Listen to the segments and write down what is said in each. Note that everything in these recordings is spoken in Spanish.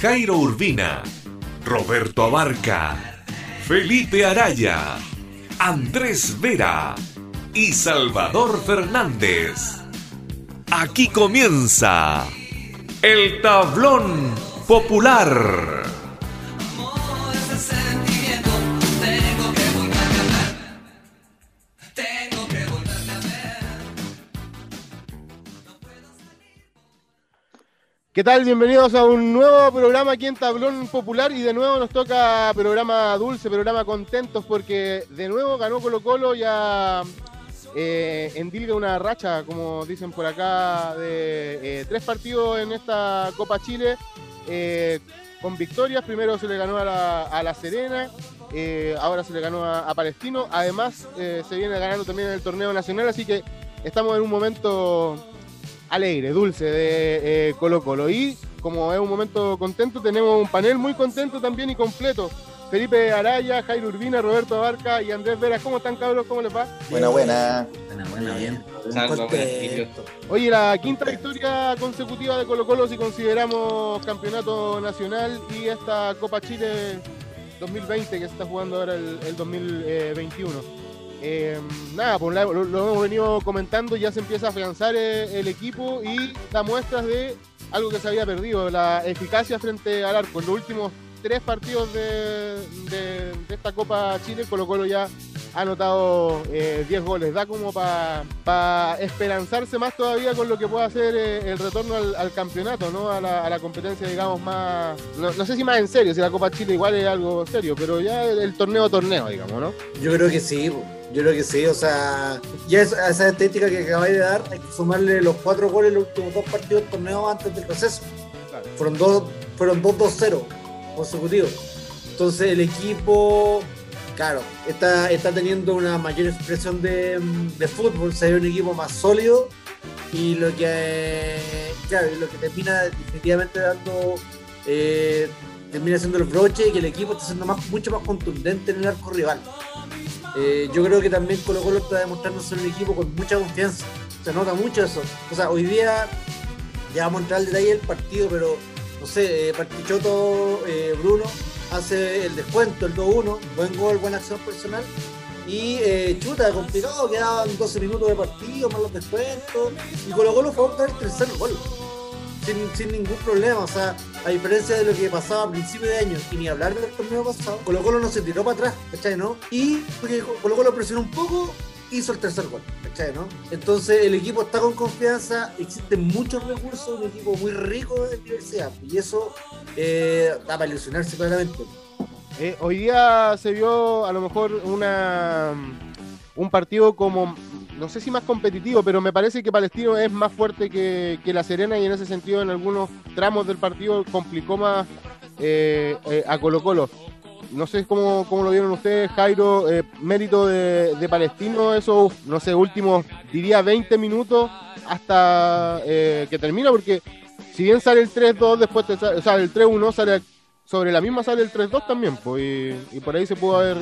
Jairo Urbina, Roberto Abarca, Felipe Araya, Andrés Vera y Salvador Fernández. Aquí comienza el tablón popular. ¿Qué tal? Bienvenidos a un nuevo programa aquí en Tablón Popular y de nuevo nos toca programa dulce, programa contentos porque de nuevo ganó Colo Colo ya eh, endilga una racha, como dicen por acá, de eh, tres partidos en esta Copa Chile eh, con victorias. Primero se le ganó a la, Serena, eh, ahora se le ganó a, Palestino. Además se viene ganando también en el torneo nacional, así que estamos en un momento alegre, dulce de eh, Colo Colo. Y como es un momento contento, tenemos un panel muy contento también y completo. Felipe Araya, Jairo Urbina, Roberto Abarca y Andrés Veras. ¿Cómo están, cabros? ¿Cómo les va? Buena, buena. Buena, buena, bien. Oye, la quinta victoria consecutiva de Colo Colo si consideramos campeonato nacional y esta Copa Chile 2020 que se está jugando ahora el, el 2021. Eh, nada, pues lo, hemos venido comentando, ya se empieza a afianzar eh, el, equipo y da muestras de algo que se había perdido, la eficacia frente al arco. En los últimos tres partidos de, esta Copa Chile, Colo Colo ya ha anotado 10 eh, goles. Da como para esperanzarse más todavía con lo que pueda hacer el retorno al, campeonato, ¿no? A la, competencia, digamos, más. No, sé si más en serio, si la Copa Chile igual es algo serio, pero ya el, torneo torneo, digamos, ¿no? Yo creo que sí, yo creo que sí, o sea, ya esa, esa estética que acabáis de dar, hay que sumarle los cuatro goles en los últimos dos partidos del torneo antes del proceso. Fueron dos, fueron 2-2-0 consecutivos. Entonces el equipo, claro, está, está teniendo una mayor expresión de, de fútbol, se ve un equipo más sólido y lo que, claro, lo que termina definitivamente dando, eh, termina siendo el broche y que el equipo está siendo más, mucho más contundente en el arco rival. Eh, yo creo que también Colo Colo está demostrando ser un equipo con mucha confianza. Se nota mucho eso. O sea, hoy día ya vamos a entrar al detalle del partido, pero no sé, eh, Partichoto eh, Bruno hace el descuento, el 2-1, buen gol, buena acción personal. Y eh, chuta, complicado, quedaban 12 minutos de partido, más los descuentos. Y Colo Colo fue a el tercer gol sin, ningún problema. O sea, a diferencia de lo que pasaba a principio de año y ni hablar del torneo pasado, Colo Colo no se tiró para atrás, ¿cachai? ¿No? Y porque Colo Colo presionó un poco, hizo el tercer gol, ¿cachai? ¿No? Entonces el equipo está con confianza, existen muchos recursos, un equipo muy rico de diversidad y eso eh, da para ilusionarse claramente. Eh, hoy día se vio a lo mejor una un partido como no sé si más competitivo, pero me parece que Palestino es más fuerte que, La Serena y en ese sentido en algunos tramos del partido complicó más eh, eh, a Colo Colo. No sé cómo, lo vieron ustedes, Jairo, eh, mérito de, Palestino, esos, no sé, últimos, diría 20 minutos hasta que termina, porque si bien sale el 3-2, después o sea, el 3-1 sale sobre la misma sale el 3-2 también, pues, y, por ahí se pudo haber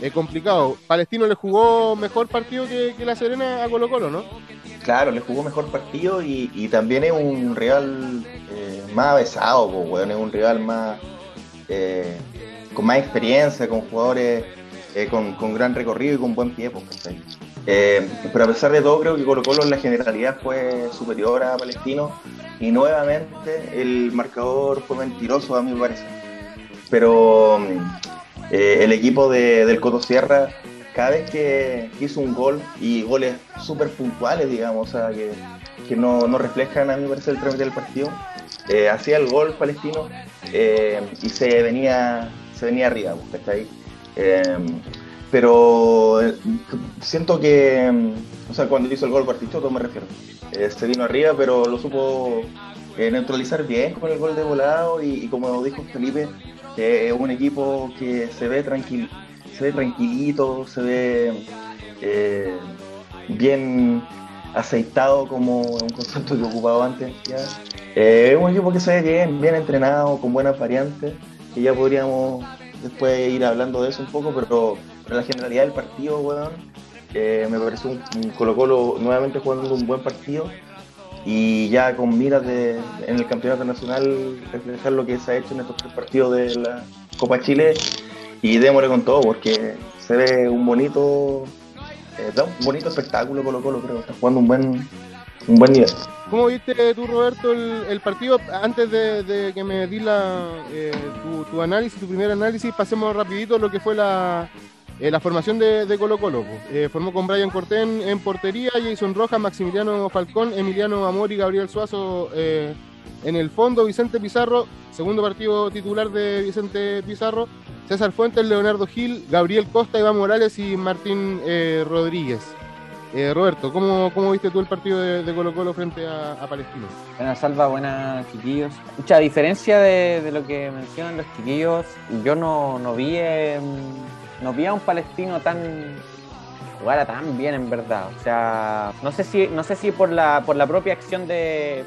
es complicado. Palestino le jugó mejor partido que, La Serena a Colo Colo, ¿no? Claro, le jugó mejor partido y, también es un rival eh, más avesado, pues, es un rival más eh, con más experiencia, con jugadores eh, con, gran recorrido y con buen pie. Pues, pero a pesar de todo, creo que Colo Colo en la generalidad fue superior a Palestino y nuevamente el marcador fue mentiroso a mi parecer. Pero eh, el equipo de, del Coto Sierra, cada vez que hizo un gol y goles súper puntuales, digamos, o sea, que, que no, no, reflejan a mi parecer el trámite del partido, eh, hacía el gol palestino eh, y se venía, se venía arriba, está ahí. pero siento que, o sea, cuando hizo el gol Partichoto me refiero, se vino arriba, pero lo supo neutralizar bien con el gol de volado y, como dijo Felipe, es un equipo que se ve tranquilo, se ve tranquilito, se ve bien aceitado como un concepto que ocupaba antes. es un equipo que se ve bien, bien entrenado, con buenas variantes, que ya podríamos después ir hablando de eso un poco, pero, pero la generalidad del partido, weón, eh, me pareció un, Colo Colo nuevamente jugando un buen partido y ya con miras de, en el campeonato nacional reflejar lo que se ha hecho en estos tres partidos de la Copa Chile y démosle con todo porque se ve un bonito eh, un bonito espectáculo Colo Colo creo está jugando un buen un buen nivel ¿Cómo viste tú, Roberto, el, partido? Antes de, que me di la, eh, tu, análisis, tu primer análisis, pasemos rapidito lo que fue la, eh, la formación de, Colo Colo. Eh, formó con Brian Cortés en, portería, Jason Rojas, Maximiliano Falcón, Emiliano Amor y Gabriel Suazo en el fondo, Vicente Pizarro, segundo partido titular de Vicente Pizarro, César Fuentes, Leonardo Gil, Gabriel Costa, Iván Morales y Martín Rodríguez. Eh, Roberto, ¿cómo, ¿cómo, viste tú el partido de, Colo Colo frente a, Palestino? Buenas salva, buenas chiquillos. Mucha diferencia de, lo que mencionan los chiquillos, yo no, no vi no vi a un palestino tan jugara tan bien en verdad. O sea, no sé si, no sé si por la, por la propia acción de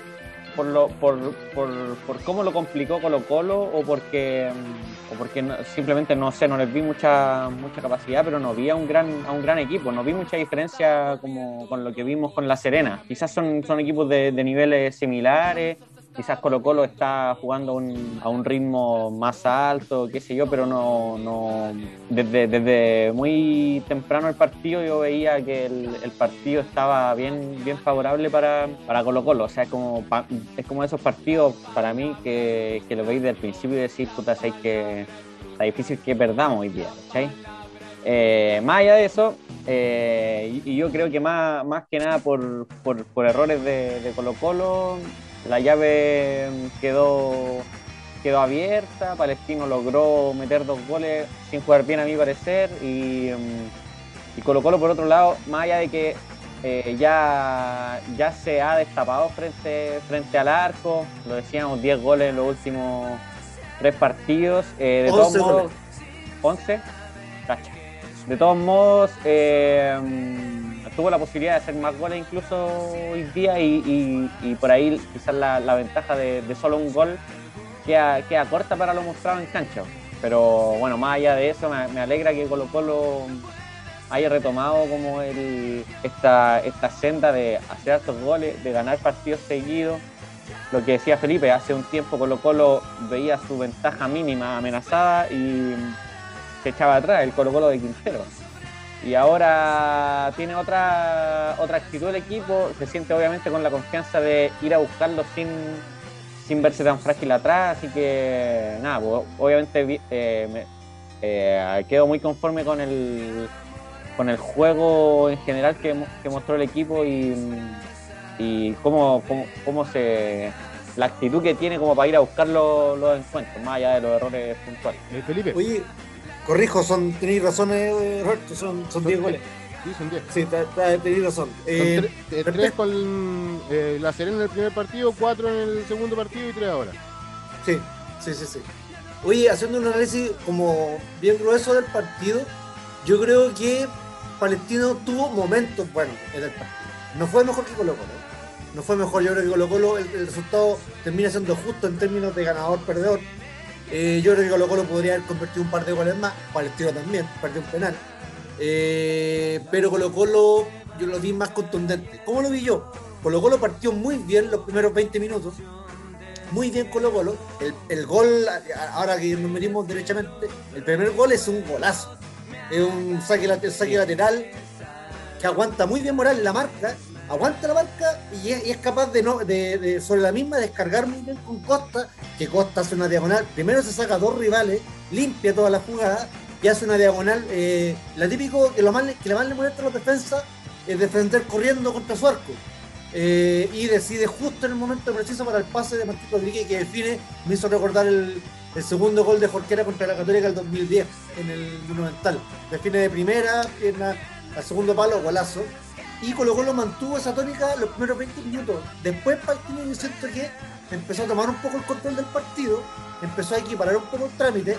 por, lo, por, por, por cómo lo complicó Colo Colo o porque, o porque simplemente no sé, no les vi mucha, mucha capacidad, pero no vi a un gran, a un gran equipo, no vi mucha diferencia como con lo que vimos con La Serena. Quizás son, son equipos de, de niveles similares, quizás Colo Colo está jugando a un ritmo más alto, qué sé yo, pero no, desde, muy temprano el partido yo veía que el, partido estaba bien, bien favorable para, para Colo Colo, o sea, es como esos partidos para mí que, lo veis desde el principio y decir, puta, es que está difícil que perdamos hoy día, ¿cachai? Eh, más allá de eso, eh, y, yo creo que más, más que nada por, por, errores de Colo Colo, la llave quedó, quedó abierta, Palestino logró meter dos goles sin jugar bien a mi parecer y, mm, y Colo Colo por otro lado, más allá de que eh, ya, ya se ha destapado frente, frente al arco, lo decíamos, 10 goles en los últimos tres partidos, eh, de todos modos, 11, De todos modos, eh, tuvo la posibilidad de hacer más goles incluso hoy día y, por ahí quizás la, ventaja de, solo un gol queda, queda, corta para lo mostrado en cancha. Pero bueno, más allá de eso, me, alegra que Colo Colo haya retomado como el, esta, esta senda de hacer estos goles, de ganar partidos seguidos. Lo que decía Felipe, hace un tiempo Colo Colo veía su ventaja mínima amenazada y se echaba atrás el Colo Colo de Quintero y ahora tiene otra, otra actitud el equipo, se siente obviamente con la confianza de ir a buscarlo sin, sin verse tan frágil atrás, así que nada, pues, obviamente eh, eh, quedo muy conforme con el, con el juego en general que, que mostró el equipo y, y cómo, cómo, se la actitud que tiene como para ir a buscar los, encuentros, más allá de los errores puntuales. Eh, Felipe. Oye, Corrijo, son, tenéis razón, eh, Roberto, son, son 10 goles. Sí, son 10. Sí, tenéis razón. Eh, 3 eh, con eh, la Serena en el primer partido, 4 en el segundo partido y 3 ahora. Sí, sí, sí, sí. Oye, haciendo un análisis como bien grueso del partido, yo creo que Palestino tuvo momentos buenos en el partido. No fue mejor que Colo Colo. No fue mejor, yo creo que Colo Colo el, el resultado termina siendo justo en términos de ganador-perdedor eh, yo creo que Colo Colo podría haber convertido un par de goles más, Palestino también, perdió un penal. Eh, pero Colo Colo yo lo vi más contundente. ¿Cómo lo vi yo? Colo Colo partió muy bien los primeros 20 minutos. Muy bien Colo Colo. El, gol, ahora que nos medimos derechamente, el primer gol es un golazo. Es un saque, saque lateral que aguanta muy bien Moral la marca aguanta la marca y es, capaz de, no, de, sobre la misma descargar muy bien con Costa, que Costa hace una diagonal. Primero se saca dos rivales, limpia toda la jugada y hace una diagonal. Eh, la típico que lo más, que le más le molesta a los defensas es defender corriendo contra su arco. Eh, y decide justo en el momento preciso para el pase de Martín Rodríguez que define, me hizo recordar el, segundo gol de Jorquera contra la Católica del 2010 en el Monumental. Define de primera, pierna al segundo palo, golazo. Y Colo Colo mantuvo esa tónica los primeros 20 minutos. Después Palestino yo siento que empezó a tomar un poco el control del partido, empezó a equiparar un poco el trámite.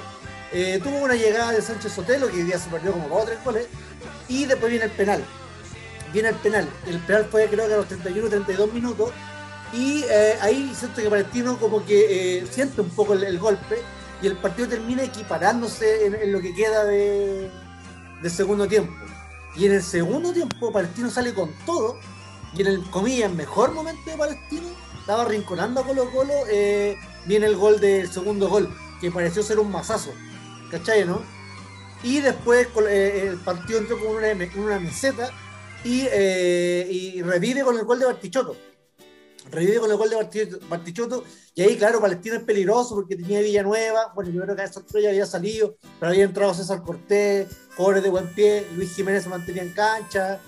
Eh, tuvo una llegada de Sánchez Sotelo, que hoy día se perdió como dos o tres goles, y después viene el penal. Viene el penal. El penal fue creo que a los 31, 32 minutos. Y eh, ahí siento que Palestino como que eh, siente un poco el, golpe y el partido termina equiparándose en, lo que queda de, segundo tiempo. Y en el segundo tiempo Palestino sale con todo. Y en el, comillas, mejor momento de Palestino, estaba rinconando a Colo Colo, eh, viene el gol del segundo gol, que pareció ser un masazo. ¿Cachai, no? Y después eh, el partido entró con una, una meseta y, eh, y revive con el gol de Bartichotto revive con el gol de Bartichotto y ahí claro Palestino es peligroso porque tenía Villanueva bueno yo creo que a esa ya había salido pero había entrado César Cortés Jorge de buen pie Luis Jiménez se mantenía en cancha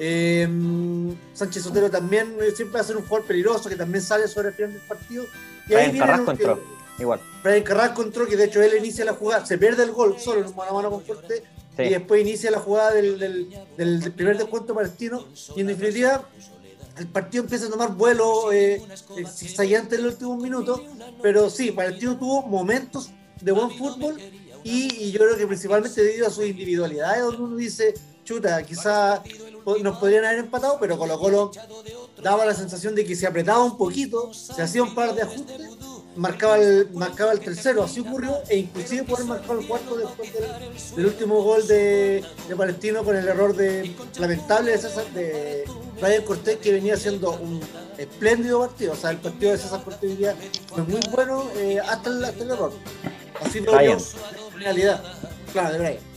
em, Sánchez Sotero también eh, siempre va a ser un jugador peligroso que también sale sobre el final del partido. Y ahí Carrasco entró igual. Brian Carrasco entró que de hecho él inicia la jugada se pierde el gol solo en un mano a mano con Cortés y después inicia la jugada del, del, del primer descuento palestino y en definitiva el partido empieza a tomar vuelo eh, en el último minuto, pero sí, Palestino tuvo momentos de buen fútbol y, yo creo que principalmente debido a sus individualidades, donde uno dice, chuta, quizá nos podrían haber empatado, pero Colo Colo daba la sensación de que se apretaba un poquito, se hacía un par de ajustes, marcaba el, marcaba el tercero, así ocurrió, e inclusive poder marcar el cuarto después del, último gol de, de, Palestino con el error de lamentable de César, de Brian Cortés que venía haciendo un espléndido partido. O sea, el partido de César Cortés fue muy bueno eh, hasta, el, error. Así lo vio en realidad. Claro, de Brian.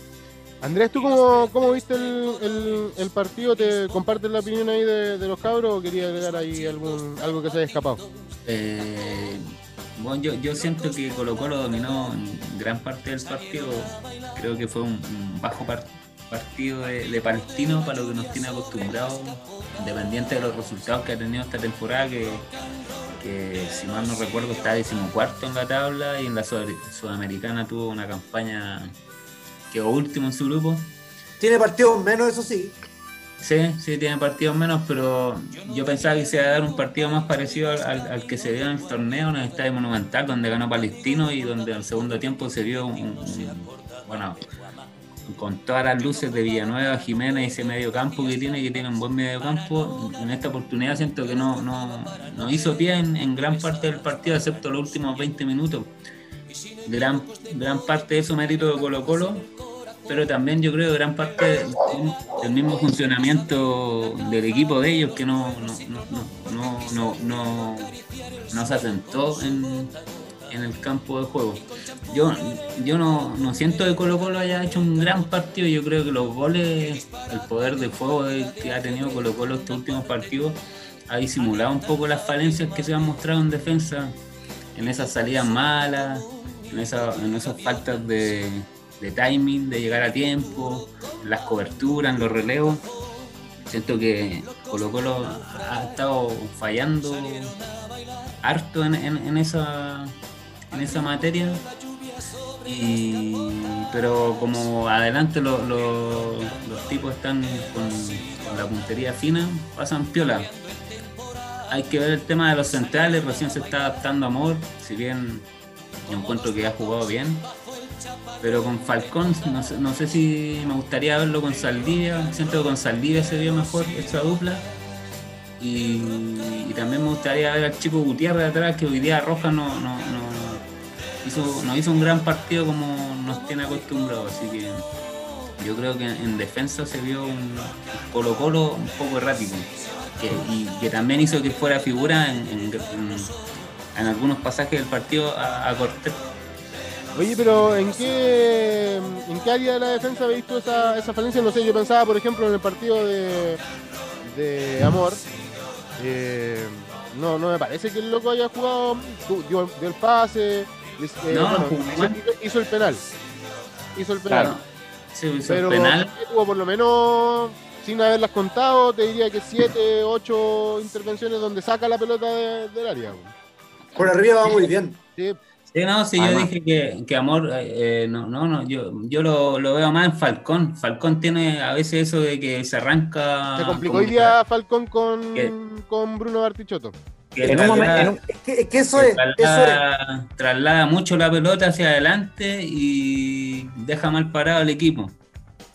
Andrés, ¿tú cómo, cómo viste el, el, partido? ¿Te compartes la opinión ahí de, los cabros o quería agregar ahí algún, algo que se haya escapado? Eh, bueno, yo, yo siento que Colo Colo dominó gran parte del partido. Creo que fue un, bajo partido partido de, Palestino para lo que nos tiene acostumbrados, independiente de los resultados que ha tenido esta temporada, que, si mal no recuerdo está decimocuarto en la tabla y en la Sudamericana tuvo una campaña que último en su grupo. Tiene partidos menos, eso sí. Sí, sí, tiene partidos menos, pero yo pensaba que se iba a dar un partido más parecido al, que se dio en el torneo en el Estadio Monumental, donde ganó Palestino y donde al segundo tiempo se vio un bueno, con todas las luces de Villanueva, Jiménez y ese medio campo que tiene, que tiene un buen medio campo, en esta oportunidad siento que no, no, hizo pie en, gran parte del partido, excepto los últimos 20 minutos. Gran, gran parte de eso mérito de Colo Colo, pero también yo creo gran parte del, mismo funcionamiento del equipo de ellos que no, no, no, no, no se asentó en, en el campo de juego. Yo, yo no, siento que Colo Colo haya hecho un gran partido, yo creo que los goles, el poder de fuego que ha tenido Colo Colo estos últimos partidos ha disimulado un poco las falencias que se han mostrado en defensa, en esas salidas malas, en, en esas faltas de, de timing, de llegar a tiempo, en las coberturas, en los relevos. Siento que Colo Colo ha estado fallando harto en, en esa en esa materia. Y, pero como adelante los tipos están con, la puntería fina, pasan piola. Hay que ver el tema de los centrales, recién se está adaptando a Amor, si bien yo encuentro que ha jugado bien. Pero con Falcón, no sé, no sé si me gustaría verlo con Saldivia. Siento que con Saldivia se vio mejor esta dupla. Y, también me gustaría ver al chico Gutiérrez atrás, que hoy día Roja no, hizo, no hizo un gran partido como nos tiene acostumbrado, así que yo creo que en defensa se vio un Colo Colo un poco errático y que también hizo que fuera figura en, algunos pasajes del partido a, Cortés. Oye, pero ¿en qué, ¿en qué área de la defensa habéis visto esa, esa falencia? No sé, yo pensaba, por ejemplo, en el partido de, de Amor. Eh, no, no me parece que el loco haya jugado, dio el pase, eh, no, hizo, el penal. Hizo el penal. Pero tuvo por lo menos, sin haberlas contado, te diría que 7, 8 intervenciones donde saca la pelota del área. Por arriba va muy bien. Sí, no, sí, yo dije que, que Amor, eh, no, no, no, yo, yo lo, lo, veo más en Falcón. Falcón tiene a veces eso de que se arranca. Se complicó hoy día Falcón con, con Bruno Bartichotto. Que en un momento, es, que, eso, es, traslada, traslada mucho la pelota hacia adelante y deja mal parado al equipo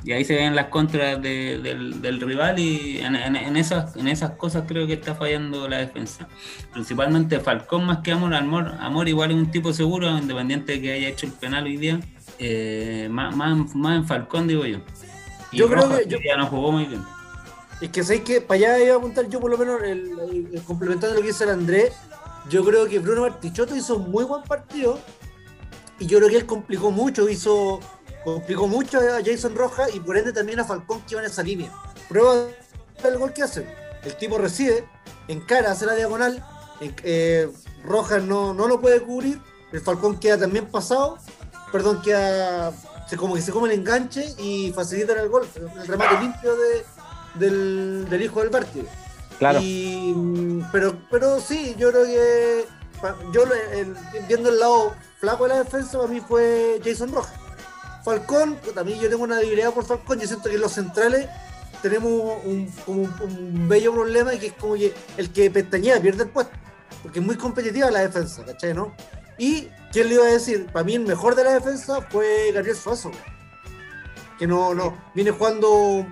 y ahí se ven las contras del, rival y en, esas, en esas cosas creo que está fallando la defensa. Principalmente Falcón más que Amor, Amor, Amor igual es un tipo seguro, independiente de que haya hecho el penal hoy día, eh, más, más, en Falcón digo yo. yo creo que ya no jugó muy bien. Es que sé que para allá iba a apuntar yo por lo menos el, complementando lo que dice el Andrés, yo creo que Bruno Martichoto hizo un muy buen partido y yo creo que él complicó mucho, hizo complicó mucho a Jason Rojas y por ende también a Falcón que iba en esa línea. Prueba el gol que hace. El tipo recibe, encara, hace la diagonal, eh, Rojas no, no lo puede cubrir, el Falcón queda también pasado, perdón, queda se, como que se come el enganche y facilita el gol, el remate limpio del, hijo del partido. Claro. pero, pero sí, yo creo que yo viendo el lado flaco de la defensa, para mí fue Jason Rojas. Falcón, también yo tengo una debilidad por Falcón, yo siento que en los centrales tenemos un, bello problema que es como que el que pestañea pierde el puesto, porque es muy competitiva la defensa, ¿cachai? ¿no? Y, ¿quién le iba a decir? Para mí el mejor de la defensa fue Gabriel Suazo, que no, no, viene jugando,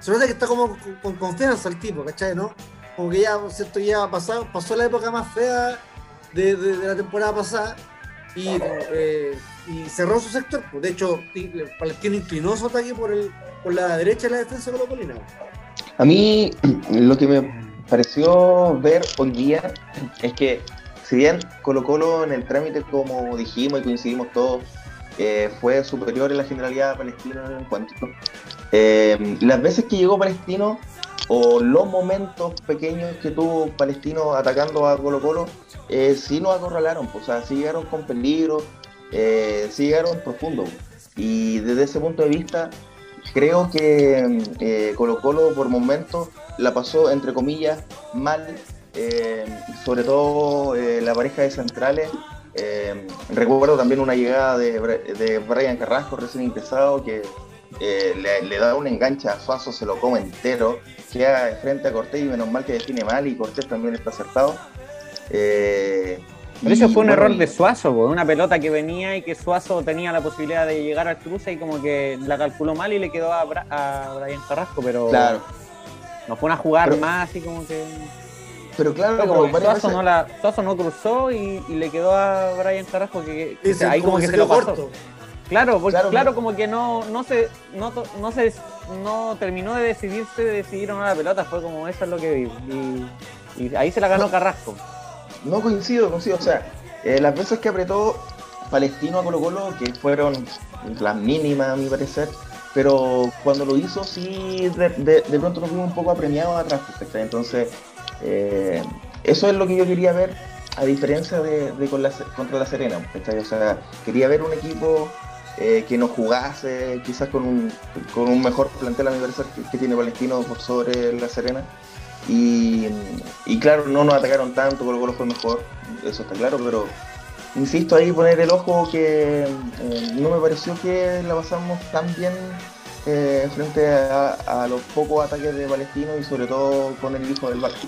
se nota que está como con, confianza el tipo, ¿cachai? ¿no? Como que ya, ¿cierto? ya pasado, pasó la época más fea de, la temporada pasada y... Eh, y cerró su sector. Pues, de hecho, Palestino inclinó su ataque por, el, por la derecha de la defensa de Colina. A mí lo que me pareció ver hoy día es que si bien Colo Colo en el trámite, como dijimos y coincidimos todos, eh, fue superior en la generalidad palestina en el eh, las veces que llegó Palestino o los momentos pequeños que tuvo Palestino atacando a Colo Colo, eh, sí nos acorralaron, pues, o sea, sí llegaron con peligro, eh, sí llegaron profundo. Y desde ese punto de vista, creo que eh, Colo Colo por momentos la pasó, entre comillas, mal, eh, sobre todo eh, la pareja de centrales. recuerdo también una llegada de, de Brian Carrasco recién empezado que le, da un enganche a Suazo, se lo come entero, queda frente a Cortés y menos mal que define mal y Cortés también está acertado. Pero eso fue un error de Suazo, una pelota que venía y que Suazo tenía la posibilidad de llegar al cruce y como que la calculó mal y le quedó a, Brian Carrasco, pero claro. no fue una jugar más así como que. Pero claro, como Suazo, no la, Suazo no cruzó y, le quedó a Brian Carrasco que, ahí como, que se, lo pasó. Claro, porque, claro, como que no, no se, no, no se no terminó de decidirse de decidir o no la pelota, fue como eso es lo que vi. Y, ahí se la ganó Carrasco no coincido, coincido. O sea, eh, las veces que apretó Palestino a Colo Colo, que fueron las mínimas a mi parecer, pero cuando lo hizo sí de, pronto nos vimos un poco apremiados atrás. Entonces, eh, eso es lo que yo quería ver, a diferencia de, contra la Serena. O sea, quería ver un equipo eh, que no jugase, quizás con un, con un mejor plantel a mi parecer que, tiene Palestino sobre la Serena. Y, claro, no nos atacaron tanto, Colo Colo fue mejor, eso está claro, pero insisto ahí poner el ojo que eh, no me pareció que la pasamos tan bien eh, frente a, los pocos ataques de Palestino y sobre todo con el hijo del barco.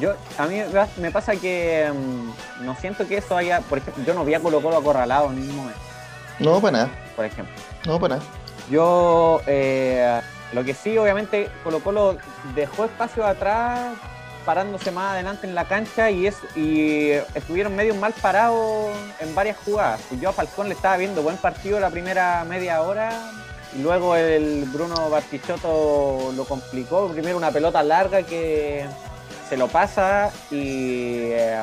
Yo, a mí me pasa que mm, no siento que eso haya, por ejemplo, yo no vi a Colo Colo acorralado en ningún momento. No, para nada. Por ejemplo. No, para nada. Yo eh, lo que sí, obviamente, Colo Colo dejó espacio atrás, parándose más adelante en la cancha y, es, y estuvieron medio mal parados en varias jugadas. Yo a Falcón le estaba viendo buen partido la primera media hora y luego el Bruno Bartichotto lo complicó. Primero una pelota larga que se lo pasa y eh,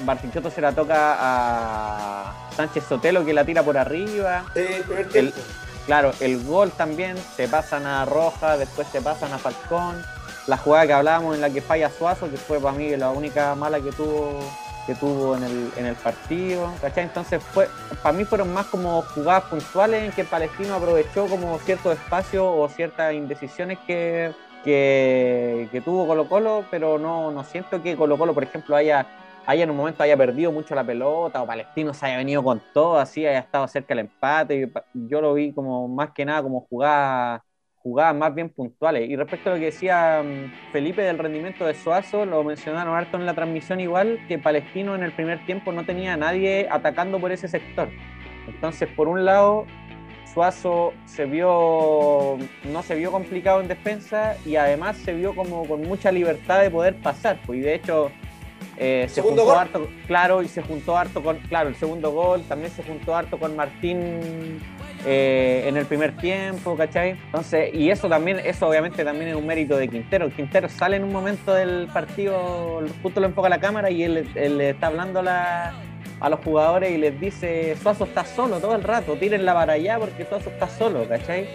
Bartichotto se la toca a Sánchez Sotelo que la tira por arriba. el, Claro, el gol también, se pasan a Roja, después se pasan a Falcón. La jugada que hablábamos en la que falla Suazo, que fue para mí la única mala que tuvo que tuvo en el, en el partido, ¿cachai? Entonces fue, para mí fueron más como jugadas puntuales en que Palestino aprovechó como cierto espacio o ciertas indecisiones que, que, tuvo Colo Colo, pero no, no siento que Colo Colo, por ejemplo, haya haya en un momento haya perdido mucho la pelota o Palestino se haya venido con todo, así haya estado cerca del empate. Yo lo vi como más que nada como jugadas más bien puntuales. Y respecto a lo que decía mm, Felipe del rendimiento de Suazo, lo mencionaron harto en la transmisión igual, que Palestino en el primer tiempo no tenía a nadie atacando por ese sector. Entonces, por un lado, Suazo se vio, no se vio complicado en defensa y además se vio como con mucha libertad de poder pasar. Pues, y de hecho, eh, se juntó harto, claro, y se juntó harto con, claro, el segundo gol, también se juntó harto con Martín eh, en el primer tiempo, ¿cachai? Entonces, y eso también, eso obviamente también es un mérito de Quintero. Quintero sale en un momento del partido, justo lo enfoca la cámara y él, le está hablando a, a los jugadores y les dice, Suazo está solo todo el rato, tírenla para allá porque Suazo está solo, ¿cachai?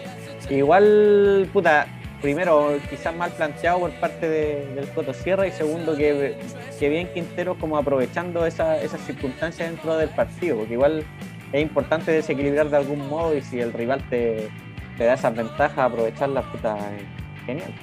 Igual, puta, primero, quizás mal planteado por parte del Coto Sierra y segundo, que, que bien Quintero como aprovechando esas circunstancias dentro del partido, porque igual es importante desequilibrar de algún modo y si el rival te, da esas ventajas, aprovecharlas, puta, genial.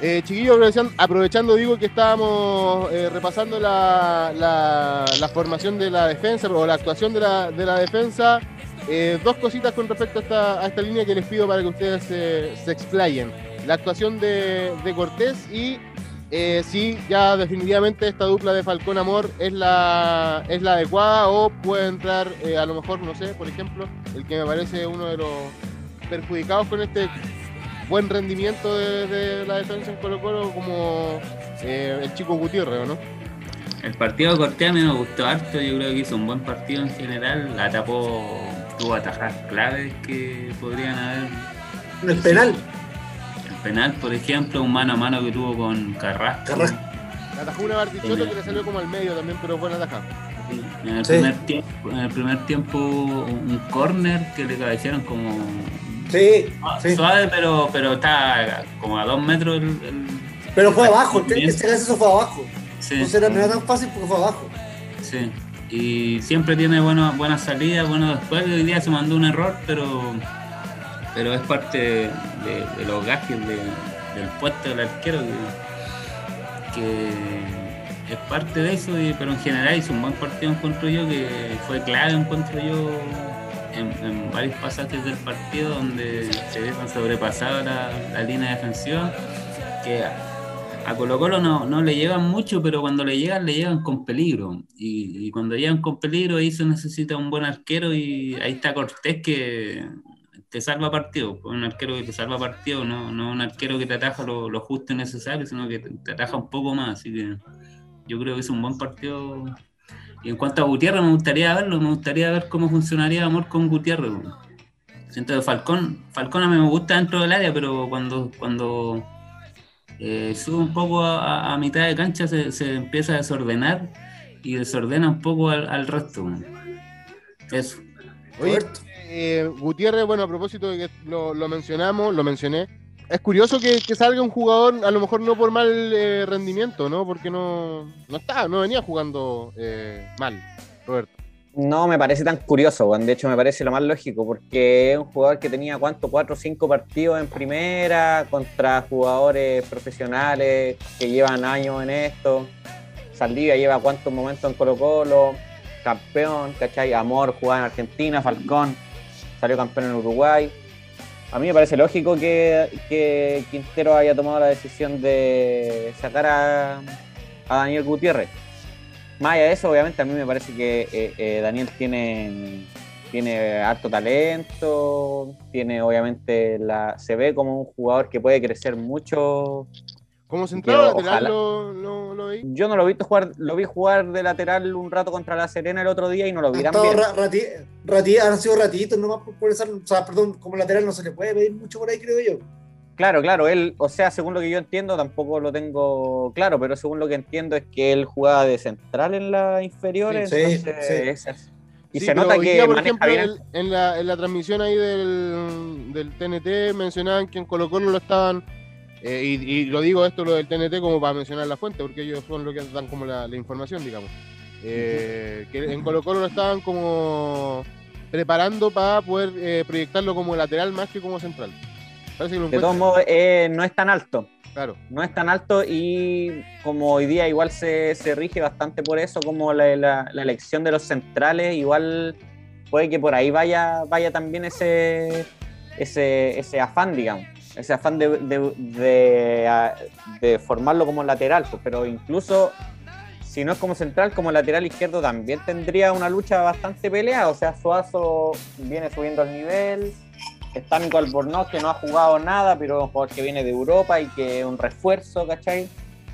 Eh, chiquillos, aprovechando, digo que estábamos eh, repasando la, la, formación de la defensa o la actuación de la, de la defensa. Eh, dos cositas con respecto a esta, línea que les pido para que ustedes se explayen. La actuación de, Cortés y eh, si ya definitivamente esta dupla de Falcón Amor es la, es la adecuada o puede entrar eh, a lo mejor, no sé, por ejemplo, el que me parece uno de los perjudicados con este buen rendimiento de, la defensa en Colo Colo como el chico Gutiérrez, ¿no? El partido de Cortés a mí me gustó harto, yo creo que hizo un buen partido en general, la tapó tuvo atajar claves que podrían haber. El penal. El penal, por ejemplo, un mano a mano que tuvo con Carrasco. Carrasco. Atajó una Bartichotto que le salió como al medio también, pero buena atajada. En el, primer tiempo, en el primer tiempo un corner que le cabecearon como sí, suave, pero pero está como a dos metros el, pero fue abajo, este caso fue abajo. Sí. No era tan fácil porque fue abajo. Sí y siempre tiene buenas buenas salidas, buenos después. Hoy día se mandó un error, pero pero es parte de, los gajes del puesto del arquero que, es parte de eso, pero en general hizo un buen partido, encuentro yo, que fue clave, encuentro yo, en, varios pasajes del partido donde se ve sobrepasada la, la línea defensiva, que a Colo Colo no, no, le llegan mucho, pero cuando le llegan, le llegan con peligro. Y, cuando llegan con peligro, ahí se necesita un buen arquero y ahí está Cortés que te salva partido. Un arquero que te salva partido, no, no un arquero que te ataja lo, lo justo y necesario, sino que te, ataja un poco más. Así que yo creo que es un buen partido. Y en cuanto a Gutiérrez, me gustaría verlo, me gustaría ver cómo funcionaría Amor con Gutiérrez. Siento que Falcón, Falcón a mí me gusta dentro del área, pero cuando, cuando eh, sube un poco a, mitad de cancha, se, empieza a desordenar y desordena un poco al, resto. Eso. Oye, eh, Gutiérrez, bueno, a propósito de que lo, mencionamos, lo mencioné, es curioso que, salga un jugador, a lo mejor no por mal eh, rendimiento, ¿no? Porque no, no está, no venía jugando eh, mal, Roberto. No me parece tan curioso, de hecho me parece lo más lógico, porque es un jugador que tenía cuánto, cuatro o cinco partidos en primera contra jugadores profesionales que llevan años en esto. Saldivia lleva cuántos momentos en Colo Colo, campeón, ¿cachai? Amor, jugaba en Argentina, Falcón, salió campeón en Uruguay. A mí me parece lógico que, Quintero haya tomado la decisión de sacar a, a Daniel Gutiérrez más allá de eso, obviamente a mí me parece que eh, eh, Daniel tiene, tiene harto talento, tiene obviamente la. se ve como un jugador que puede crecer mucho. ¿Cómo central lateral lo, lo, vi? Yo no lo vi jugar, lo vi jugar de lateral un rato contra la Serena el otro día y no lo vi tan bien. han sido ratitos nomás por, esa, o sea, perdón, como lateral no se le puede pedir mucho por ahí, creo yo. Claro, claro, él, o sea, según lo que yo entiendo, tampoco lo tengo claro, pero según lo que entiendo es que él jugaba de central en las inferiores. Sí, y se nota que, por ejemplo, en, la, en la transmisión ahí del, del TNT mencionaban que en Colo Colo lo estaban, eh, y, lo digo esto lo del TNT como para mencionar la fuente, porque ellos son los que dan como la, información, digamos. Eh, que en Colo Colo lo estaban como preparando para poder eh, proyectarlo como lateral más que como central de todos modos, eh, no es tan alto. Claro. No es tan alto y como hoy día igual se, rige bastante por eso, como la, elección de los centrales, igual puede que por ahí vaya, vaya también ese, ese, ese afán, digamos, ese afán de, de, formarlo como lateral, pues, pero incluso si no es como central, como lateral izquierdo también tendría una lucha bastante peleada, o sea, Suazo viene subiendo el nivel, está Nico Albornoz que no ha jugado nada, pero es un jugador que viene de Europa y que es un refuerzo, ¿cachai?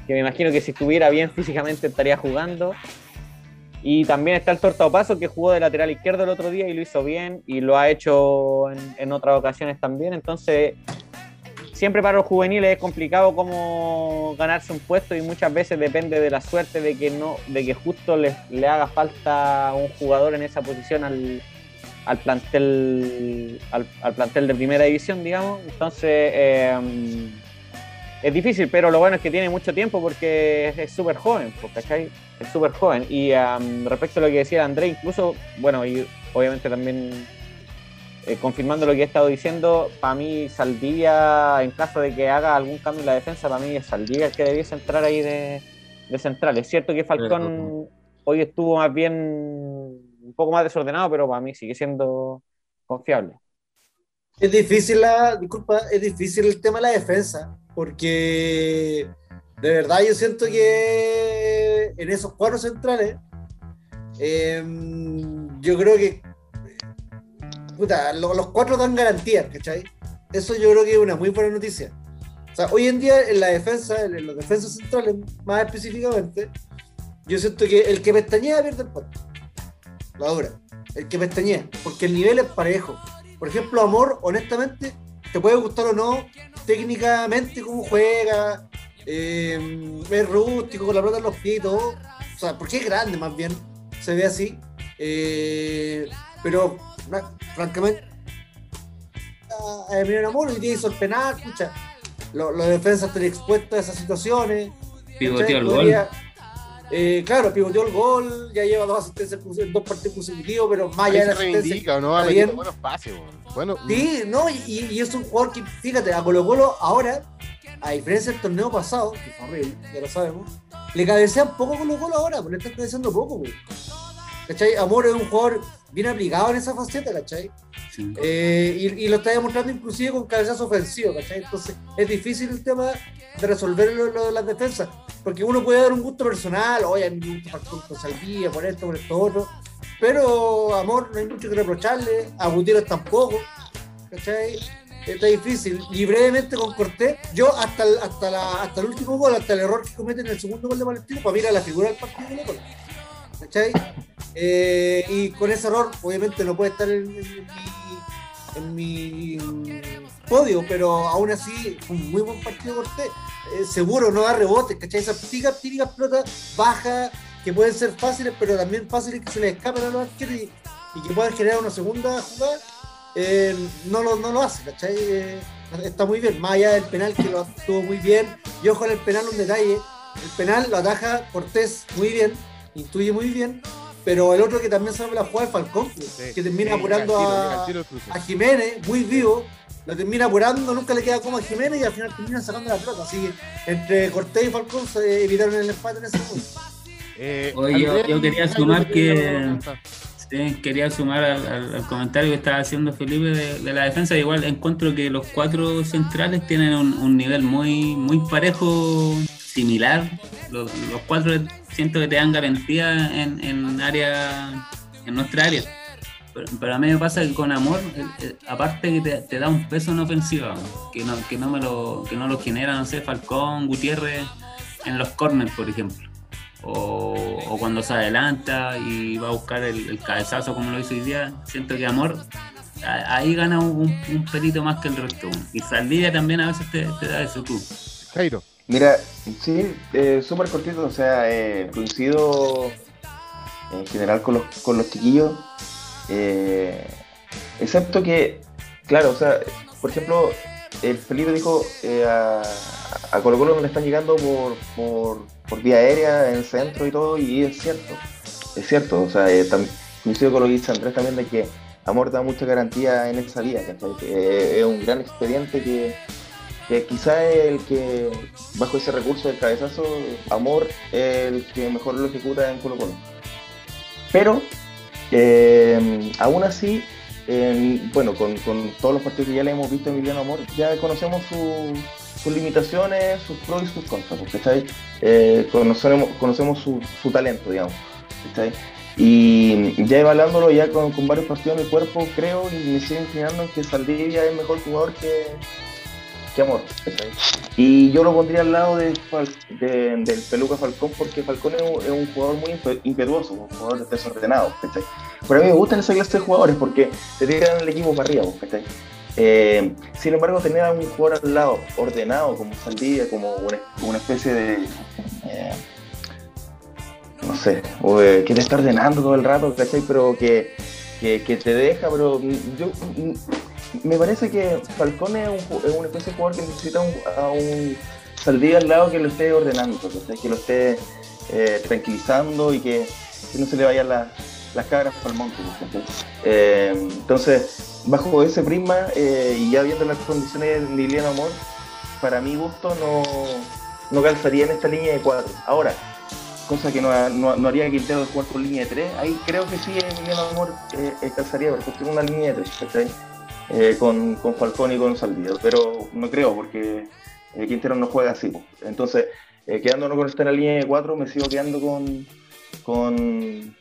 Que me imagino que si estuviera bien físicamente estaría jugando. Y también está el Torta Paso que jugó de lateral izquierdo el otro día y lo hizo bien y lo ha hecho en, otras ocasiones también. Entonces, siempre para los juveniles es complicado como ganarse un puesto y muchas veces depende de la suerte de que no, de que justo le, le haga falta un jugador en esa posición al, al plantel al, plantel de primera división, digamos. Entonces em, es difícil, pero lo bueno es que tiene mucho tiempo porque es súper joven, pues, ¿cachai? Es súper joven. Y em, respecto a lo que decía André, incluso, bueno, y obviamente también eh, confirmando lo que he estado diciendo, para mí Saldivia, en caso de que haga algún cambio en la defensa, para mí es Saldivia el que debiese entrar ahí de, de central. Es cierto que Falcón hoy estuvo más bien poco más desordenado, pero para mí sigue siendo confiable. Es difícil la, disculpa, es difícil el tema de la defensa, porque de verdad yo siento que en esos cuatro centrales, em, yo creo que puta, los cuatro dan garantías, ¿cachai? Eso yo creo que es una muy buena noticia. O sea, hoy en día en la defensa, en los defensas centrales más específicamente, yo siento que el que pestañea pierde el puesto la obra, el que pestañea, porque el nivel es parejo. Por ejemplo, Amor, honestamente, te puede gustar o no técnicamente cómo juega, eh, es rústico, con la pelota en los pies y todo. O sea, porque es grande más bien, se ve así. Eh, pero, francamente, a Amor y tiene hizo el penal, escucha, los, defensas están expuestos a esas situaciones. Pivoteó el gol. Eh, claro, pivoteó el gol, ya lleva dos asistencias en dos partidos consecutivos, pero más allá de la asistencia. ¿no? Ha metido buenos pases, bueno. Sí, no, y, y, es un jugador que, fíjate, a Colo Colo ahora, a diferencia del torneo pasado, que fue horrible, ya lo sabemos, le cabecean poco a Colo Colo ahora, porque le están cabeceando poco, güey. ¿Cachai? Amor es un jugador bien aplicado en esa faceta, ¿cachai? Eh, y, y, lo está demostrando inclusive con cabezazo ofensivo, ¿cachai? Entonces es difícil el tema de resolver lo, de las defensas, porque uno puede dar un gusto personal, oye, a mí me gusta con Saldía, por esto, por esto, otro, pero amor, no hay mucho que reprocharle, a Gutiérrez tampoco, ¿cachai? Está difícil. Y brevemente con Cortés, yo hasta el, hasta, la, hasta el último gol, hasta el error que comete en el segundo gol de Palestino, para mirar la figura del partido de ¿cachai? Eh, y con ese error, obviamente no puede estar en, mi, podio, pero aún así, un muy buen partido Cortés. Eh, seguro no da rebotes, ¿cachai? Esas típicas, típicas pelotas bajas que pueden ser fáciles, pero también fáciles que se les escapen a los arqueros y, que puedan generar una segunda jugada. Eh, no, lo, no lo hace, ¿cachai? está muy bien, más allá del penal que lo tuvo muy bien. Y ojo en el penal, un detalle: el penal lo ataja Cortés muy bien, intuye muy bien, pero el otro que también sabe la jugada es Falcón, que termina apurando a, Jiménez, muy vivo, lo termina apurando, nunca le queda como a Jiménez y al final termina sacando la pelota. Así que entre Cortés y Falcón se evitaron el empate en ese momento. Eh, Oye, yo, quería sumar que quería sumar al, comentario que estaba haciendo Felipe de, la defensa. Igual encuentro que los cuatro centrales tienen un, nivel muy, muy parejo, similar. Los, cuatro siento que te dan garantía en, en área, en nuestra área. Pero, a mí me pasa que con amor, eh, eh, aparte que te, da un peso en ofensiva, que no, que no me lo, que no lo genera, no sé, Falcón, Gutiérrez en los corners, por ejemplo o, cuando se adelanta y va a buscar el, cabezazo como lo hizo hoy día, siento que Amor ahí gana un, un pelito más que el resto. Y Saldivia también a veces te, da eso tú. Jairo. Mira, sí, eh, súper cortito, o sea, eh, coincido en general con los, con los chiquillos, eh, excepto que, claro, o sea, por ejemplo, el Felipe dijo a, a Colo Colo no le están llegando por, por por vía aérea, en el centro y todo, y es cierto, es cierto, o sea, eh, coincido con lo que dice Andrés también de que Amor da mucha garantía en esa vía, que es un gran expediente que, que quizá el que, bajo ese recurso del cabezazo, Amor, el que mejor lo ejecuta en Colo Colo. Pero, eh, aún así, bueno, con, todos los partidos que ya le hemos visto a Emiliano Amor, ya conocemos sus limitaciones, sus pros y sus contras, porque eh, conocemos, conocemos su, talento, digamos. Y ya evaluándolo ya con, varios partidos en el cuerpo, creo y me sigo inclinando en que Saldivia es mejor jugador que, amor. Y yo lo pondría al lado de, del Peluca Falcón porque Falcón es un, jugador muy impetuoso, un jugador desordenado. Pero a mí me gustan esa clase de jugadores porque te tiran el equipo para arriba. Eh, sin embargo, tener a un jugador al lado ordenado como Saldivia, como una, especie de. Eh, no sé, que te está ordenando todo el rato, Pero que, que, te deja, pero yo me parece que Falcón es, un, una especie de jugador que necesita a un al lado que lo esté ordenando, que lo esté eh, tranquilizando y que, no se le vayan las cabras el monte. Eh, entonces, bajo ese prisma eh, y ya viendo las condiciones de Liliana Amor, para mi gusto no, no calzaría en esta línea de cuatro. Ahora, cosa que no, no, haría Quintero de jugar línea de tres, ahí creo que sí Liliana Amor calzaría, porque tiene una línea de tres, eh, con, con, Falcón y con Saldivia, pero no creo porque eh, Quintero no juega así. Entonces, eh, quedándonos con esta en la línea de cuatro, me sigo quedando con con,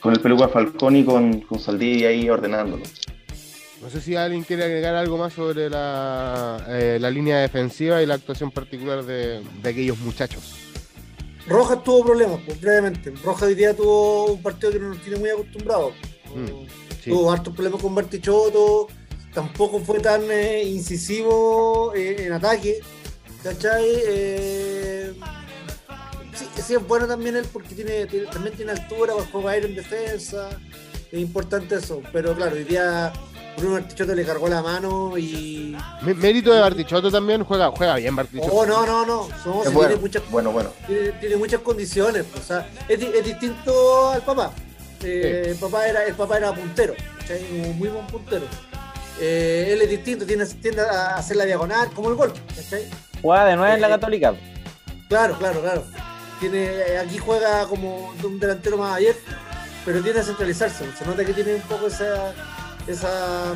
con el peluca Falcón y con, con Saldivia ahí ordenándolo. No sé si alguien quiere agregar algo más sobre la, la línea defensiva y la actuación particular de, de aquellos muchachos. Rojas tuvo problemas, pues, brevemente. Rojas hoy día tuvo un partido que no nos tiene muy acostumbrados. Mm. Tuvo hartos problemas con Bartichotto, tampoco fue tan eh, incisivo eh, en ataque, ¿cachai? Eh, sí, es bueno también él porque tiene, también tiene altura, juega aire en defensa, es importante eso, pero claro, hoy día Bruno Bartichotto le cargó la mano y. Mérito de Bartichotto también juega, juega bien Bartichotto. Oh, no, no, no. tiene muchas, bueno, bueno. Tiene, muchas condiciones. O sea, es, es distinto al papá. Eh, el, papá era, el papá era puntero, un muy buen puntero. Eh, él es distinto, tiende, tiende, a hacer la diagonal, como el gol. Juega de nueve en la eh, Católica. Claro, claro, claro. Tiene, aquí juega como un delantero más ayer, pero tiene a centralizarse. Se nota que tiene un poco esa, esa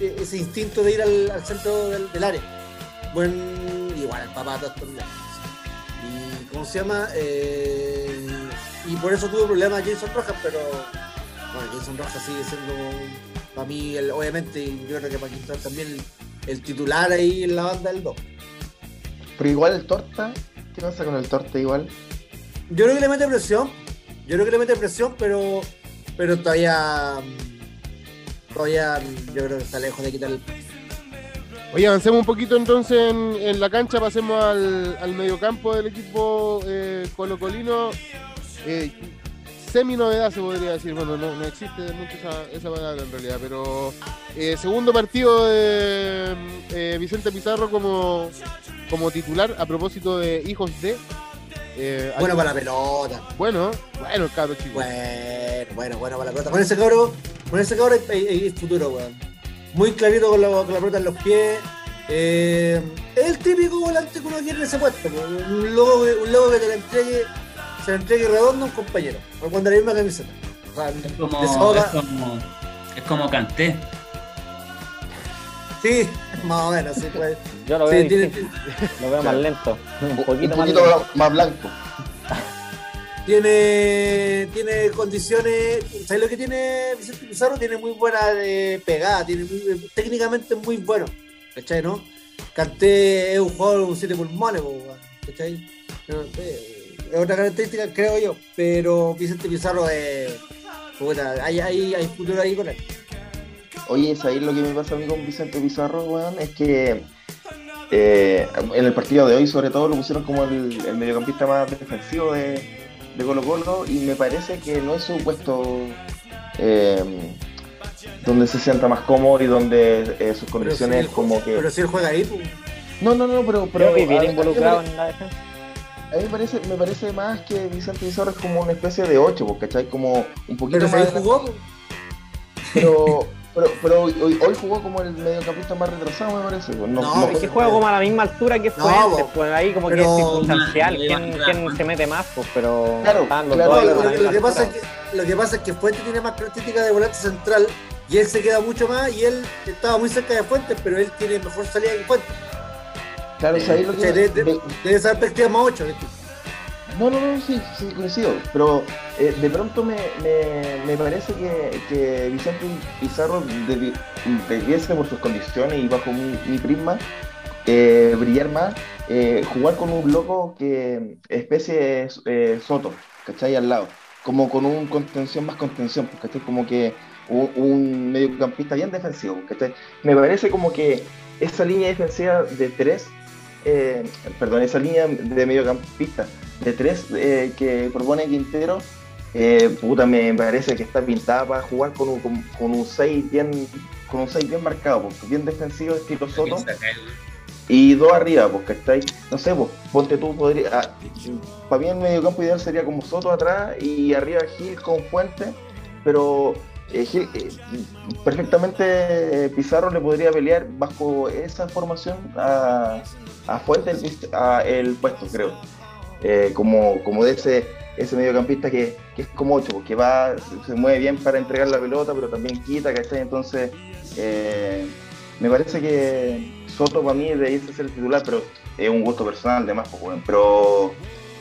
ese instinto de ir al, centro del, área. Buen, igual el papá todos Y ¿cómo se llama? Eh, y por eso tuvo problemas Jason Rojas, pero bueno, Jason Rojas sigue siendo para mí, el, obviamente, y yo creo que para Quintana también el, titular ahí en la banda del 2. Pero igual el Torta, ¿qué pasa con el Torta igual? Yo creo que le mete presión, yo creo que le mete presión, pero, pero todavía, todavía yo creo que está lejos de quitar el Oye, avancemos un poquito entonces en, la cancha, pasemos al, al mediocampo del equipo eh, colocolino eh, semi novedad se podría decir, bueno, no, existe mucho esa, palabra en realidad, pero eh, segundo partido de eh, Vicente Pizarro como, como titular a propósito de hijos de... Eh, bueno para la pelota. Bueno, bueno el cabro chico. Bueno, bueno, bueno para la pelota. Con ese cabro, con ese cabro hay, futuro, weón. Muy clarito con la, con la pelota en los pies. es el típico volante que uno quiere en ese puesto, un logo, un logo que te lo entregue se le entregue redondo a un compañero, o cuando la misma camiseta. es, como, es, como, es como canté. Sí, más o menos, sí, pues. Yo lo veo, lo veo más lento, un poquito, más, blanco. Tiene, tiene condiciones, ¿sabes lo que tiene Vicente Pizarro? Tiene muy buena eh, pegada, tiene muy, técnicamente muy bueno, ¿cachai? ¿No? Canté es un jugador con siete pulmones, ¿cachai? No, es otra característica, creo yo. Pero Vicente Pizarro es. hay, hay, hay futuro ahí con él. Oye, ¿sabéis lo que me pasa a mí con Vicente Pizarro, weón? Es que eh, en el partido de hoy, sobre todo, lo pusieron como el, mediocampista más defensivo de, de, Colo Colo y me parece que no es su puesto eh, donde se sienta más cómodo y donde eh, sus condiciones como que. Pero si él juega ahí, pues. No, no, no, pero. pero viene involucrado en la defensa a mí me parece, me parece más que Vicente Pizarro es como una especie de 8, ¿cachai? Como un poquito ¿Pero más. jugó? Pero, Pero, pero hoy, hoy, jugó como el mediocampista más retrasado, me parece. Pues, no, no, es que juega como a la misma altura que fue antes, pues ahí como que es circunstancial, ¿quién, quién se mete más? Pues, pero claro, claro, lo, que pasa es que, lo que pasa es que Fuente tiene más características de volante central y él se queda mucho más y él estaba muy cerca de Fuentes, pero él tiene mejor salida que Fuentes. Claro, o sea, ahí lo que... Debe, de, de, esa perspectiva más 8, no, no, no, sí, sí, coincido. Pero eh, de pronto me, me, parece que, que, Vicente Pizarro debiese, por sus condiciones y bajo mi, prisma, eh, brillar más, eh, jugar con un loco que especie Soto, ¿cachai? Al lado. Como con un contención más contención, ¿cachai? Como que un, un mediocampista bien defensivo, ¿cachai? Me parece como que esa línea defensiva de tres, perdón, esa línea de mediocampista de tres eh, que propone Quintero, eh, puta, me parece que está pintada para jugar con un, con, un 6 bien, con un 6 bien marcado, pues, bien defensivo, estilo Soto. Y dos arriba, porque estáis, no sé, pues, ponte tú, podría, ah, para mí el medio campo ideal sería como Soto atrás y arriba Gil con Fuente, pero eh, Gil, perfectamente Pizarro le podría pelear bajo esa formación a, a Fuente el, a el puesto, creo. Eh, como, como de ese, ese mediocampista que, es como ocho, que va, se mueve bien para entregar la pelota, pero también quita, ¿cachai? Entonces, eh, me parece que Soto para mí debería ser el titular, pero es un gusto personal, además, pues, pero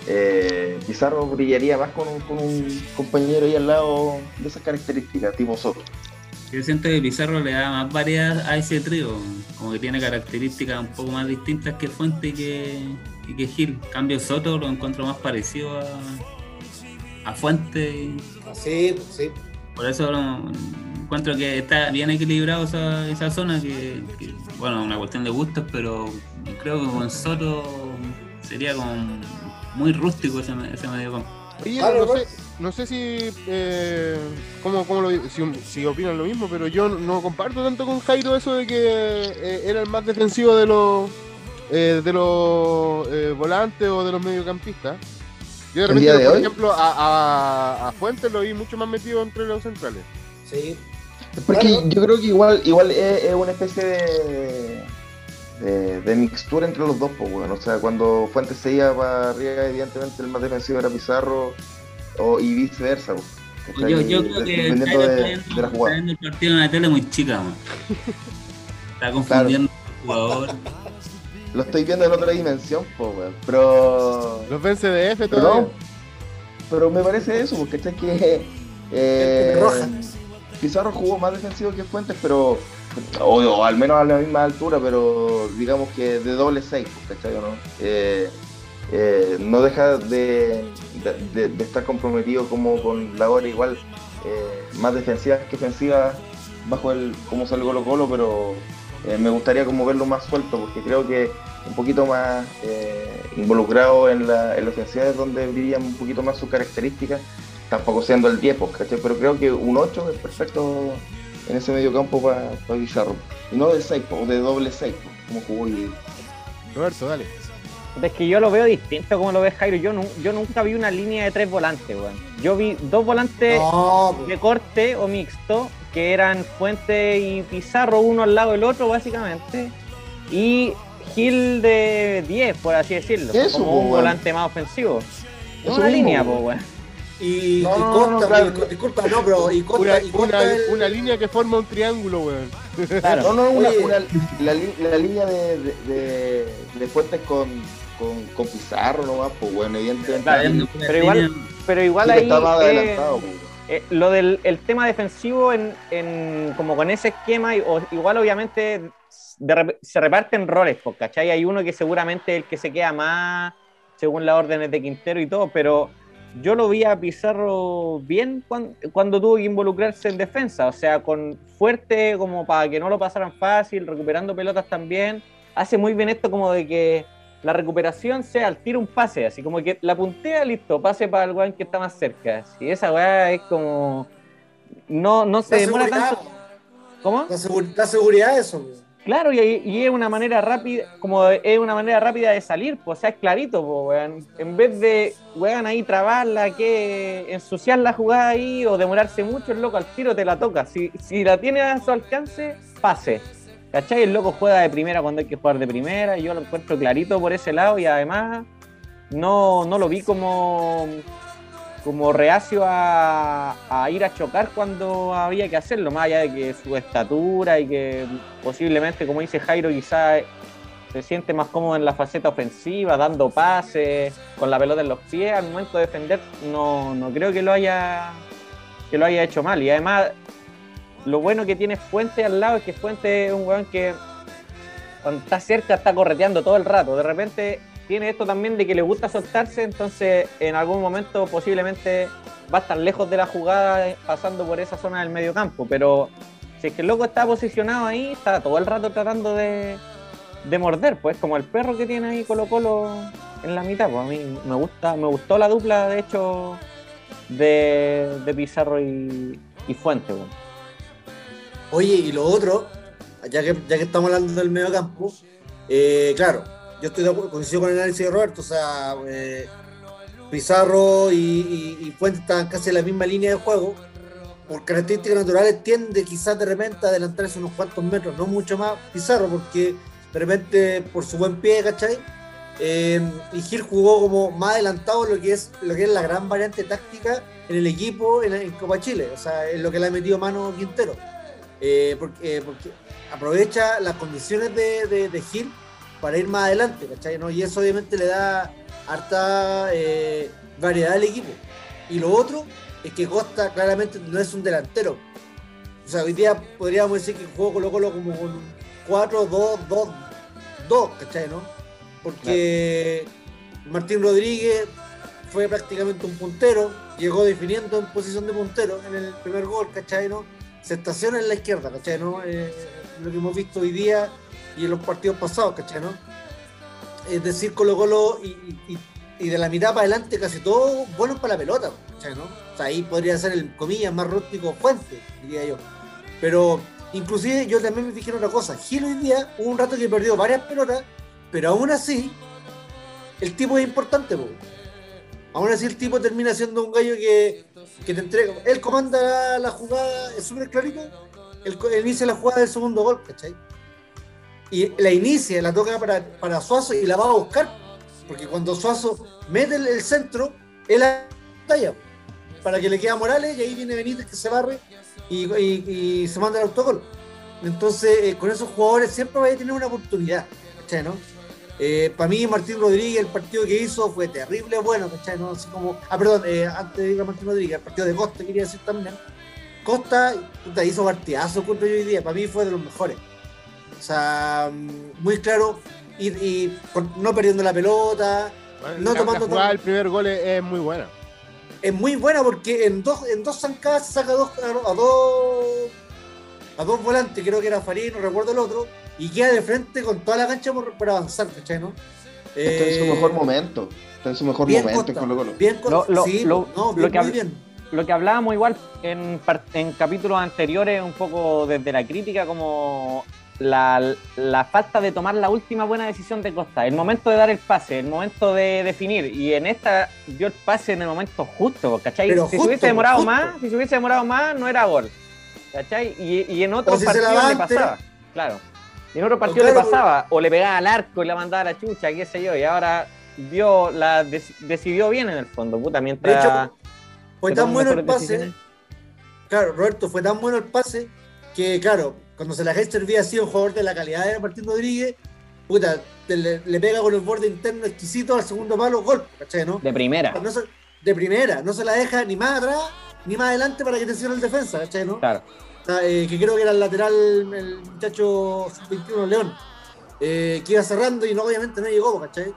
eh, Pizarro brillaría más con un, con un compañero ahí al lado de esas características, tipo Soto. Yo siento que Pizarro le da más variedad a ese trío, como que tiene características un poco más distintas que Fuente y que, y que Gil. Cambio Soto lo encuentro más parecido a, a Fuente. Sí, sí. Por eso encuentro que está bien equilibrado esa, esa zona, que, bueno, una cuestión de gustos, pero creo que con Soto sería como muy rústico ese, ese medio campo. no, sé, si, eh, cómo, lo, si, opinan lo mismo, pero yo no comparto tanto con Jairo eso de que eh, era el más defensivo de los eh, de los eh, volantes o de los mediocampistas. Yo de repente, por ejemplo, a, a, Fuentes lo vi mucho más metido entre los centrales. Sí. Porque yo creo que igual, igual es, una especie de, de, mixtura entre los dos, pues, bueno. O sea, cuando Fuentes se iba para arriba, evidentemente el más defensivo era Pizarro o, y viceversa, pues. Yo, yo creo que está viendo, el partido en la tele muy chica, Está confundiendo el jugador. Lo estoy viendo en otra dimensión, pues, weón. Pero. Los ven CDF todo. Pero, me parece eso, porque este que. Eh, Roja. Pizarro jugó más defensivo que Fuentes, pero. O, al menos a la misma altura, pero digamos que de doble 6, ¿cachai? ¿no? Eh, eh, no deja de, estar comprometido como con la hora igual, eh, más defensiva que ofensiva bajo el cómo sale Colo Colo, pero me gustaría como verlo más suelto, porque creo que un poquito más involucrado en la, en ofensiva es donde brillan un poquito más sus características, tampoco siendo el 10, pues, pero creo que un 8 es perfecto en ese medio campo para pa Bizarro. Y no de 6, o de doble 6, como jugó y... Roberto, dale. Es que yo lo veo distinto como lo ves Jairo. Yo, yo nunca vi una línea de tres volantes, weón. Yo vi dos volantes de corte o mixto que eran Fuente y Pizarro, uno al lado del otro, básicamente. Y Gil de 10, por así decirlo. como un volante más ofensivo. Es una línea, pues, weón. Y, Costa, disculpa, no, pero y Costa, una, línea que forma un triángulo, weón. No, no, una, la, la, línea de, de, de, Fuentes con, con, con Pizarro nomás, pues, bueno, evidentemente. pero, igual, pero igual ahí. Está más adelantado, pues. Eh, lo del el tema defensivo, en, en, como con ese esquema, o, igual obviamente se reparten roles, ¿cachai? Hay uno que seguramente es el que se queda más según las órdenes de Quintero y todo, pero yo lo vi a Pizarro bien cuando, cuando, tuvo que involucrarse en defensa, o sea, con fuerte como para que no lo pasaran fácil, recuperando pelotas también. Hace muy bien esto como de que la recuperación sea al tiro un pase, así como que la puntea, listo, pase para el weón que está más cerca. Y esa weá es como. No, no se demora tanto. ¿Cómo? La, seguridad eso. Claro, y, es una manera rápida, como es una manera rápida de salir, pues, o sea, es clarito, pues, En vez de, weón, ahí trabarla, que ensuciar la jugada ahí o demorarse mucho, el loco al tiro te la toca. Si, si la tiene a su alcance, pase. ¿Cachai? El loco juega de primera cuando hay que jugar de primera, y yo lo encuentro clarito por ese lado y además no, no lo vi como como reacio a, ir a chocar cuando había que hacerlo, más allá de que su estatura y que posiblemente, como dice Jairo, quizá se siente más cómodo en la faceta ofensiva, dando pases, con la pelota en los pies, al momento de defender, no, no creo que lo haya que lo haya hecho mal. Y además, lo bueno que tiene Fuente al lado es que Fuente es un weón que cuando está cerca está correteando todo el rato. De repente tiene esto también de que le gusta soltarse, entonces en algún momento posiblemente va a estar lejos de la jugada eh, pasando por esa zona del medio campo, pero si es que el loco está posicionado ahí, está todo el rato tratando de, morder, pues como el perro que tiene ahí Colo Colo en la mitad, pues a mí me gusta, me gustó la dupla de hecho de, Pizarro y, Fuente. Pues. Oye, y lo otro, ya que, ya que estamos hablando del medio campo, eh, claro, yo estoy de acuerdo, coincido con el análisis de Roberto, o sea, eh, Pizarro y, Fuente están casi en la misma línea de juego. Por características naturales tiende quizás de repente a adelantarse unos cuantos metros, no mucho más Pizarro, porque de repente por su buen pie, ¿cachai? Eh, y Gil jugó como más adelantado lo que es lo que es la gran variante táctica en el equipo en, Copa Chile, o sea, es lo que le ha metido mano Quintero. Eh, porque, aprovecha las condiciones de, de Gil para ir más adelante, ¿cachai? ¿no? Y eso obviamente le da harta eh, variedad al equipo. Y lo otro es que Costa claramente no es un delantero. O sea, hoy día podríamos decir que jugó Colo Colo como con 4, 2, 2, 2, ¿cachai? ¿no? Porque Martín Rodríguez fue prácticamente un puntero, llegó definiendo en posición de puntero en el primer gol, ¿cachai? ¿no? Se estaciona en la izquierda, ¿cachai? ¿no? Eh, lo que hemos visto hoy día y en los partidos pasados, ¿cachai? No? Es decir, Colo Colo y, y, de la mitad para adelante casi todos buenos para la pelota, ¿cachai? ¿no? O sea, ahí podría ser el comillas más rústico fuente, diría yo. Pero inclusive yo también me fijé en otra cosa. Gil hoy día hubo un rato que perdió varias pelotas, pero aún así el tipo es importante, po. Aún así el tipo termina siendo un gallo que, que te entrega. Él comanda la, jugada, es súper clarito. Él, él, inicia la jugada del segundo gol, ¿cachai? Y la inicia, la toca para, para Suazo y la va a buscar, porque cuando Suazo mete el, centro, él la talla para que le quede a Morales y ahí viene Benítez que se barre y, se manda el autogol. Entonces, eh, con esos jugadores siempre va a tener una oportunidad, ¿cachai? Eh, para mí, Martín Rodríguez, el partido que hizo fue terrible bueno, ¿cachai? Así como, ah, perdón, eh, antes de ir a Martín Rodríguez, el partido de Costa, quería decir también. Costa hizo partidazo contra yo hoy día, para mí fue de los mejores. O sea, muy claro, y, no perdiendo la pelota, no tomando. el primer gol es, muy buena. Es muy buena porque en dos, en dos zancadas saca dos, a, dos a dos volantes, creo que era Farid, no recuerdo el otro, y queda de frente con toda la cancha por, avanzar, ¿cachai? ¿no? Está en su eh, mejor momento. Está en su mejor momento con Colo Bien con lo, lo, sí, lo, no, bien, que, muy bien. Lo que hablábamos igual en, en capítulos anteriores, un poco desde la crítica, como la, falta de tomar la última buena decisión de Costa, el momento de dar el pase, el momento de definir, y en esta dio el pase en el momento justo, ¿cachai? si se hubiese demorado más, si se hubiese demorado más, no era gol. ¿Cachai? Y, en otros partidos le pasaba, claro. Y en otros partidos le pasaba, o le pegaba al arco y la mandaba a la chucha, qué sé yo, y ahora dio, la decidió bien en el fondo, puta, mientras. De hecho, fue tan bueno el pase. Claro, Roberto, fue tan bueno el pase que, claro, cuando se la Hester había sido un jugador de la calidad de Martín Rodríguez, puta, le, pega con el borde interno exquisito al segundo palo, gol, ¿cachai? ¿no? De primera. de primera, no se la deja ni más atrás ni más adelante para que te cierre el defensa, ¿cachai? ¿no? Claro. Eh, que creo que era el lateral, el muchacho 21 León, eh, que iba cerrando y no, obviamente no llegó, ¿cachai?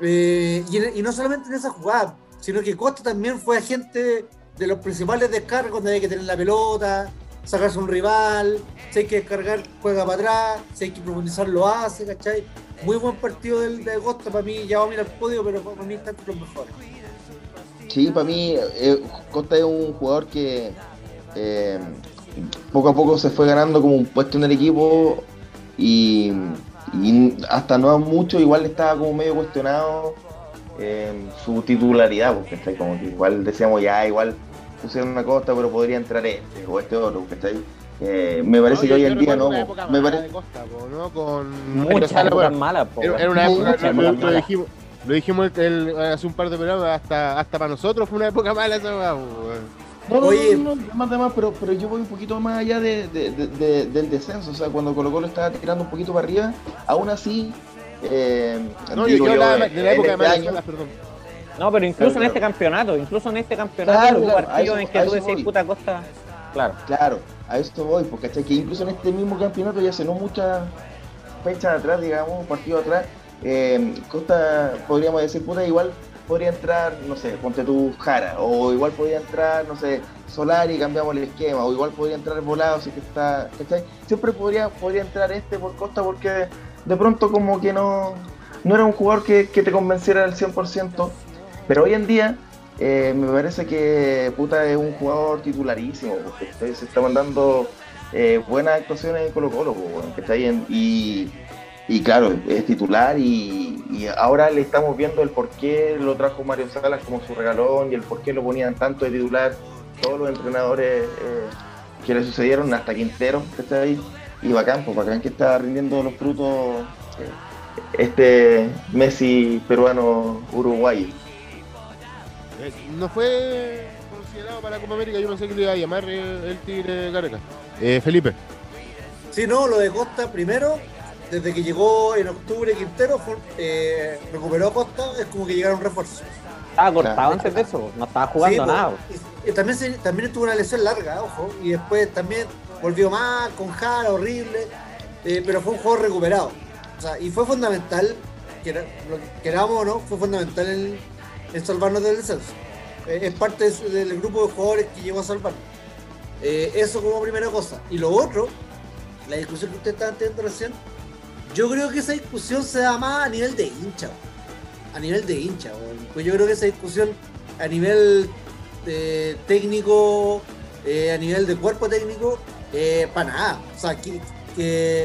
Eh, y, y, no solamente en esa jugada, sino que Costa también fue agente de los principales descargos donde hay que tener la pelota, sacarse un rival, si hay que descargar, juega para atrás, si hay que profundizar, lo hace, ¿cachai? Muy buen partido del de Costa, para mí, ya va a mirar el podio, pero para mí está los mejores. Sí, para mí, eh, Costa es un jugador que eh, poco a poco se fue ganando como un puesto en el equipo y, hasta no mucho igual estaba como medio cuestionado eh, su titularidad, porque como que igual decíamos ya, igual pusieron una costa, pero podría entrar este o este otro, ¿cachai? Eh, me parece que hoy en día no. Me parece. Costa, ¿no? Con muchas malas, Era una época, lo, dijimos, lo dijimos hace un par de programas, hasta, hasta para nosotros fue una época mala esa, no, no, Oye, no, más de más, pero, pero yo voy un poquito más allá de, de, de, del descenso. O sea, cuando Colo Colo estaba tirando un poquito para arriba, aún así. Eh, no, yo, yo hablaba de la época de este perdón. No, pero incluso en este campeonato, incluso en este campeonato, claro, hubo claro, partidos en que tú decís, puta costa. Claro. Claro, a esto voy, porque que incluso en este mismo campeonato ya se no muchas fechas atrás, digamos, partidos atrás, eh, Costa, podríamos decir, puta, igual podría entrar, no sé, ponte tu Jara, o igual podría entrar, no sé, Solar y cambiamos el esquema, o igual podría entrar Volado, si que está, ¿cachai? Siempre podría, podría entrar este por Costa porque de pronto como que no, no era un jugador que, te convenciera al 100%, pero hoy en día eh, me parece que puta es un jugador titularísimo, porque se está mandando eh, buenas actuaciones en Colo Colo, que está ahí y y claro, es titular y, ahora le estamos viendo el por qué lo trajo Mario Salas como su regalón y el por qué lo ponían tanto de titular todos los entrenadores eh, que le sucedieron, hasta Quintero que está ahí, y Bacán, pues que está rindiendo los frutos este Messi peruano uruguayo. Eh, no fue considerado para Copa América, yo no sé qué le iba a llamar el, Tigre Gareca. Felipe. Sí, no, lo de Costa primero, desde que llegó en octubre Quintero, eh, recuperó Costa, es como que llegaron refuerzos. Estaba cortado antes de eso, no estaba jugando nada. Y, también, también tuvo una lesión larga, ojo, y después también volvió mal, con Jara, horrible, eh, pero fue un juego recuperado. O sea, y fue fundamental, queramos o no, fue fundamental en, salvarnos del descenso. Eh, es parte del grupo de jugadores que llegó a salvarnos. eso como primera cosa. Y lo otro, la discusión que usted estaba teniendo recién, yo creo que esa discusión se da más a nivel de hincha, a nivel de hincha. Pues yo creo que esa discusión a nivel técnico, eh, a nivel de cuerpo técnico, eh, para nada. O sea, que,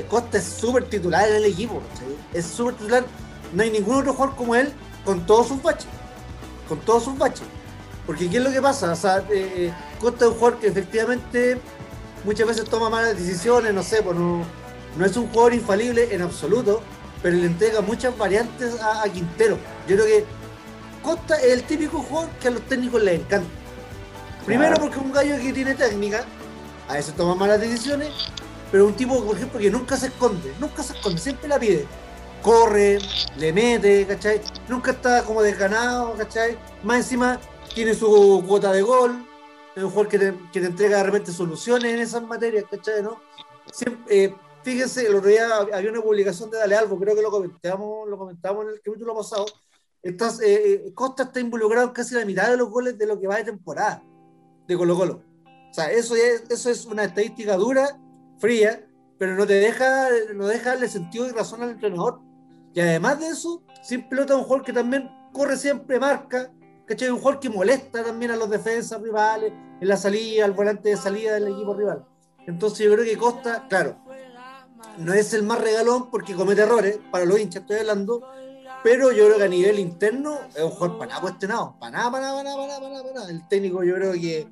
Costa es súper titular en el equipo, es súper titular. No hay ningún otro jugador como él con todos sus baches. Con todos sus baches. Porque ¿qué es lo que pasa? O sea, eh, Costa es un jugador que efectivamente muchas veces toma malas decisiones, no sé, por no no es un jugador infalible en absoluto, pero le entrega muchas variantes a, Quintero. Yo creo que Costa es el típico jugador que a los técnicos les encanta. Primero porque es un gallo que tiene técnica, a veces toma malas decisiones, pero un tipo, por ejemplo, que nunca se esconde, nunca se esconde, siempre la pide. Corre, le mete, ¿cachai? Nunca está como desganado, ¿cachai? Más encima tiene su cuota de gol, es un jugador que te, entrega de repente soluciones en esas materias, ¿cachai? ¿no? Eh, fíjense, el otro día había una publicación de Dale Algo, creo que lo comentamos, lo comentamos en el capítulo pasado. Eh, eh, Costa está involucrado en casi la mitad de los goles de lo que va de temporada de Colo Colo. O sea, eso es, eso es una estadística dura, fría, pero no te deja, no deja darle sentido y razón al entrenador. Y además de eso, sin pelota un jugador que también corre siempre, marca, ¿cachai? Un jugador que molesta también a los defensas rivales, en la salida, al volante de salida del equipo rival. Entonces yo creo que Costa, claro, no es el más regalón porque comete errores, para los hinchas estoy hablando, pero yo creo que a nivel interno es un jugador para nada cuestionado, para nada, para nada, para nada, para nada, para nada. El técnico yo creo que,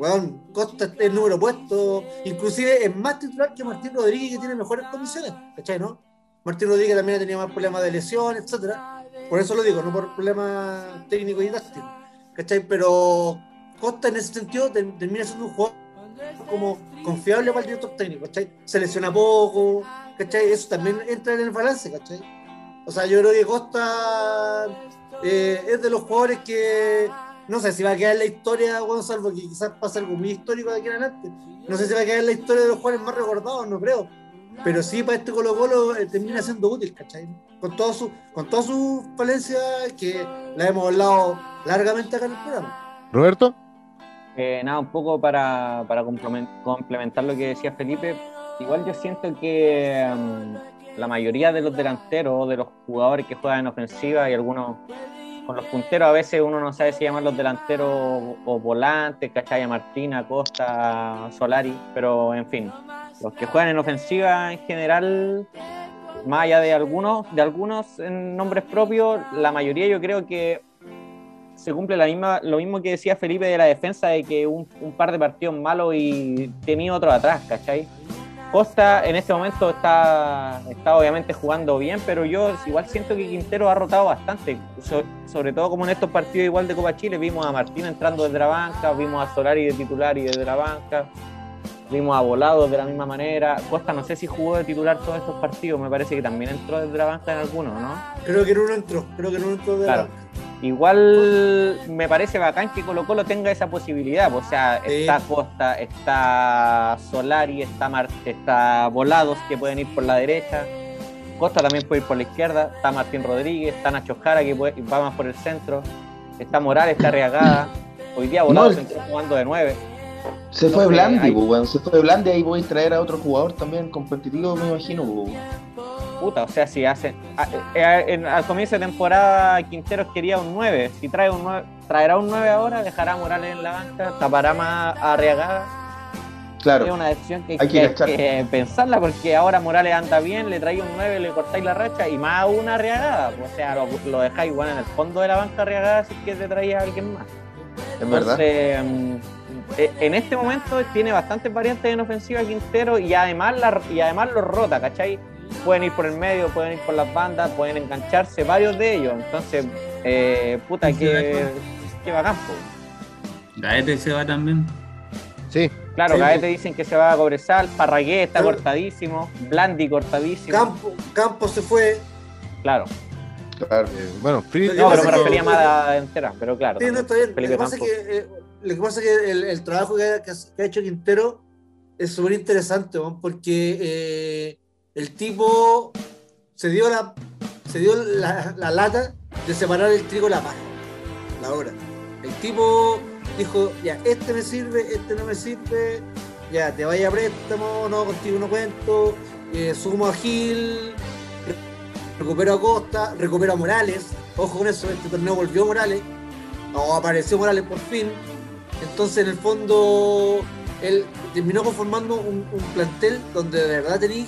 weón, Costa es el número puesto, inclusive es más titular que Martín Rodríguez que tiene mejores condiciones, ¿cachai, no? Martín Rodríguez también ha tenido más problemas de lesión, etcétera. Por eso lo digo, no por problemas técnicos y tácticos, ¿cachai? Pero Costa en ese sentido termina siendo un jugador como confiable para el director técnico, ¿cachai? Se lesiona poco, ¿cachai? Eso también entra en el balance, ¿cachai? O sea, yo creo que Costa eh, es de los jugadores que no sé si va a quedar en la historia, bueno, salvo que quizás pase algo muy histórico de aquí en adelante. No sé si va a quedar en la historia de los jugadores más recordados, no creo. Pero sí, para este Colo Colo eh, termina siendo útil, ¿cachai? Con, todo su, con todas sus falencias que la hemos hablado largamente acá en el programa. Roberto. Eh, nada, un poco para, complementar lo que decía Felipe, igual yo siento que mm, la mayoría de los delanteros, de los jugadores que juegan en ofensiva y algunos con los punteros a veces uno no sabe si llaman los delanteros o, volantes, ¿cachai? Martina, Costa, Solari, pero en fin. Los que juegan en ofensiva en general, más allá de algunos, de algunos en nombres propios, la mayoría yo creo que se cumple la misma, lo mismo que decía Felipe de la defensa, de que un, par de partidos malos y tenía otro atrás, ¿cachai? Costa en este momento está, está obviamente jugando bien, pero yo igual siento que Quintero ha rotado bastante, sobre todo como en estos partidos igual de Copa Chile, vimos a Martín entrando desde la banca, vimos a Solari de titular y desde la banca, vimos a Volados de la misma manera, Costa no sé si jugó de titular todos estos partidos, me parece que también entró desde la banca en algunos, ¿no? Creo que en uno entró, creo que en uno entró de claro. Igual me parece bacán que Colo Colo tenga esa posibilidad. O sea, está Costa, está Solari, está, está Volados que pueden ir por la derecha. Costa también puede ir por la izquierda. Está Martín Rodríguez, está Nacho Jara que va más por el centro. Está Morales, está Reagada. Hoy día Volados se está jugando de nueve. Se fue Blandi, pues, se fue Blandi, ahí voy a traer a otro jugador también competitivo, me imagino. Puta, o sea, si hacen. Eh, al comienzo de temporada Quinteros quería un 9. Si trae un 9, traerá un 9 ahora, dejará a Morales en la banca, tapará más Arriagada. Claro. Es una decisión que hay que, pensarla porque ahora Morales anda bien, le trae un 9, le cortáis la racha y más una Arriagada. O sea, lo, dejáis igual en el fondo de la banca Arriagada si es que te traía a alguien más. Es verdad. Eh, en este momento tiene bastantes variantes en ofensiva Quintero y además, la, y además lo rota, ¿cachai? pueden ir por el medio, pueden ir por las bandas, pueden engancharse varios de ellos. Entonces, eh, puta, que, que bacán. Gaete se va también. Sí. Claro, Gaete dicen que se va a Cobresal, Parragué está cortadísimo, Blandi cortadísimo. Campo, Campo se fue. Claro. Claro. Eh, bueno, Free, no, pero me refería más a entera, pero claro. Sí, no, está bien. Lo que, pasa es que, eh, lo que pasa es que el, trabajo que ha, hecho Quintero es súper interesante, porque eh, el tipo se dio la, se dio la, lata de separar el trigo de la paja, la hora. El tipo dijo, ya, este me sirve, este no me sirve, ya, te vaya a préstamo, no, contigo no cuento, eh, sumo a Gil, recupero a Costa, recupero a Morales, ojo con eso, este torneo volvió Morales, o apareció Morales por fin, entonces en el fondo él terminó conformando un, plantel donde de verdad tenía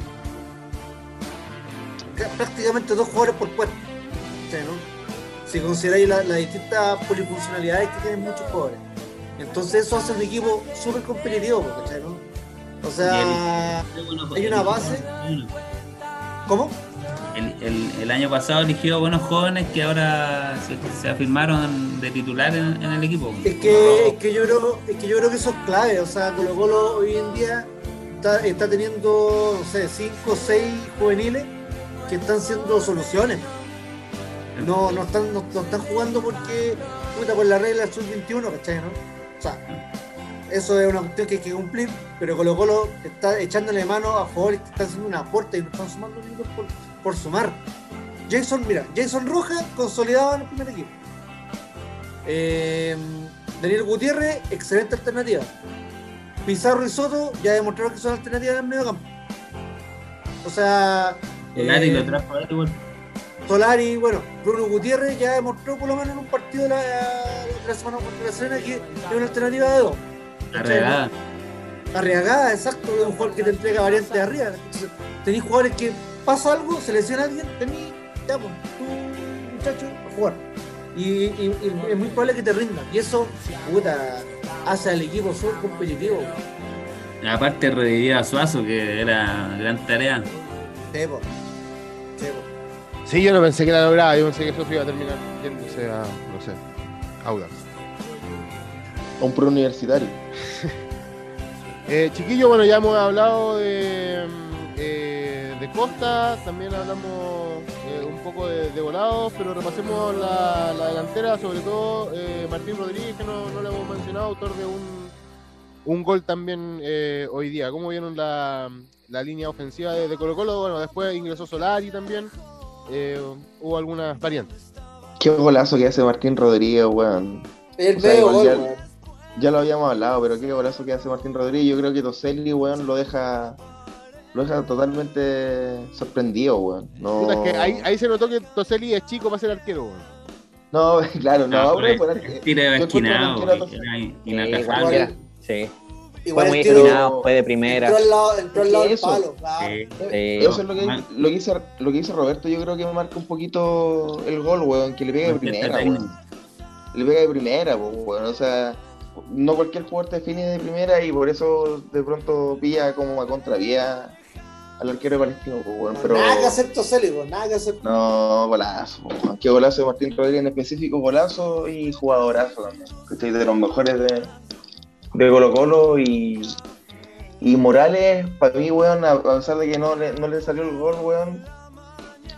prácticamente dos jugadores por puesto. Si consideráis las distintas polifuncionalidades que tienen muchos jugadores. Entonces eso hace un equipo súper competitivo, O sea, hay una base. ¿Cómo? El, año pasado eligió buenos jóvenes que ahora se, afirmaron de titular en, el equipo. Es que, que yo creo, es que yo creo que eso es clave. O sea, Colo Colo hoy en día está, está teniendo, no sé, cinco o seis juveniles que están siendo soluciones. No, no, están, no, están jugando porque, puta, por la regla del sub-21, ¿cachai? ¿no? O sea, eso es una cuestión que hay que cumplir, pero Colo Colo está echándole mano a jugadores que están haciendo un aporte y no están sumando minutos por, por sumar. Jason, mira, Jason Rojas consolidado en el primer equipo. Eh, Daniel Gutiérrez, excelente alternativa. Pizarro y Soto ya demostraron que son alternativas en el medio campo. O sea, Solari lo trajo a igual. Solari, bueno, Bruno Gutiérrez ya demostró por lo menos en un partido de la, la semana contra la Serena que es una alternativa de dos. Arriagada. Arriagada, exacto, es un jugador que te entrega variantes de arriba. Tenéis jugadores que pasa algo, se lesiona alguien, tenéis, ya, pues, tú, muchacho, a jugar. Y, es muy probable que te rinda. Y eso, puta, hace al equipo súper competitivo. Aparte revivía a Suazo, que era gran tarea. Sí, yo no pensé que la lograba, yo pensé que eso iba a terminar yéndose a, no sé, Audax. A un pro universitario. eh, chiquillo, bueno, ya hemos hablado de, eh, de Costa, también hablamos eh, un poco de, volados, pero repasemos la, delantera, sobre todo eh, Martín Rodríguez, que no, no lo hemos mencionado, autor de un, un gol también hoy día. ¿Cómo vieron la, la línea ofensiva de, Colo Colo. Bueno, después ingresó Solari también. Eh, hubo algunas variantes. Qué golazo que hace Martín Rodríguez, weón. El ya, lo habíamos hablado, pero qué golazo que hace Martín Rodríguez. Yo creo que Toselli, weón, lo deja lo deja totalmente sorprendido, weón. No... Es que ahí, se notó que Toselli es chico para ser arquero, weón. No, claro, no, no ah, Tira de esquinado, Sí, fue muy discriminado, fue de primera. Entró al lado, entró al lado del palo, claro. Eso es lo que, lo, que dice, lo que dice Roberto, yo creo que marca un poquito el gol, weón, que le pega de primera, weón. Le pega de primera, weón, o sea, no cualquier jugador te define de primera y por eso de pronto pilla como a contravía al arquero de Palestino, pues, bueno, pero... Nada que hacer Toseli, nada que hacer. No, golazo, qué golazo de Martín Rodríguez en específico, golazo y jugadorazo también. Estoy de los mejores de, de Colo Colo y, y Morales, para mí, weón, a pesar de que no le, no le salió el gol, weón,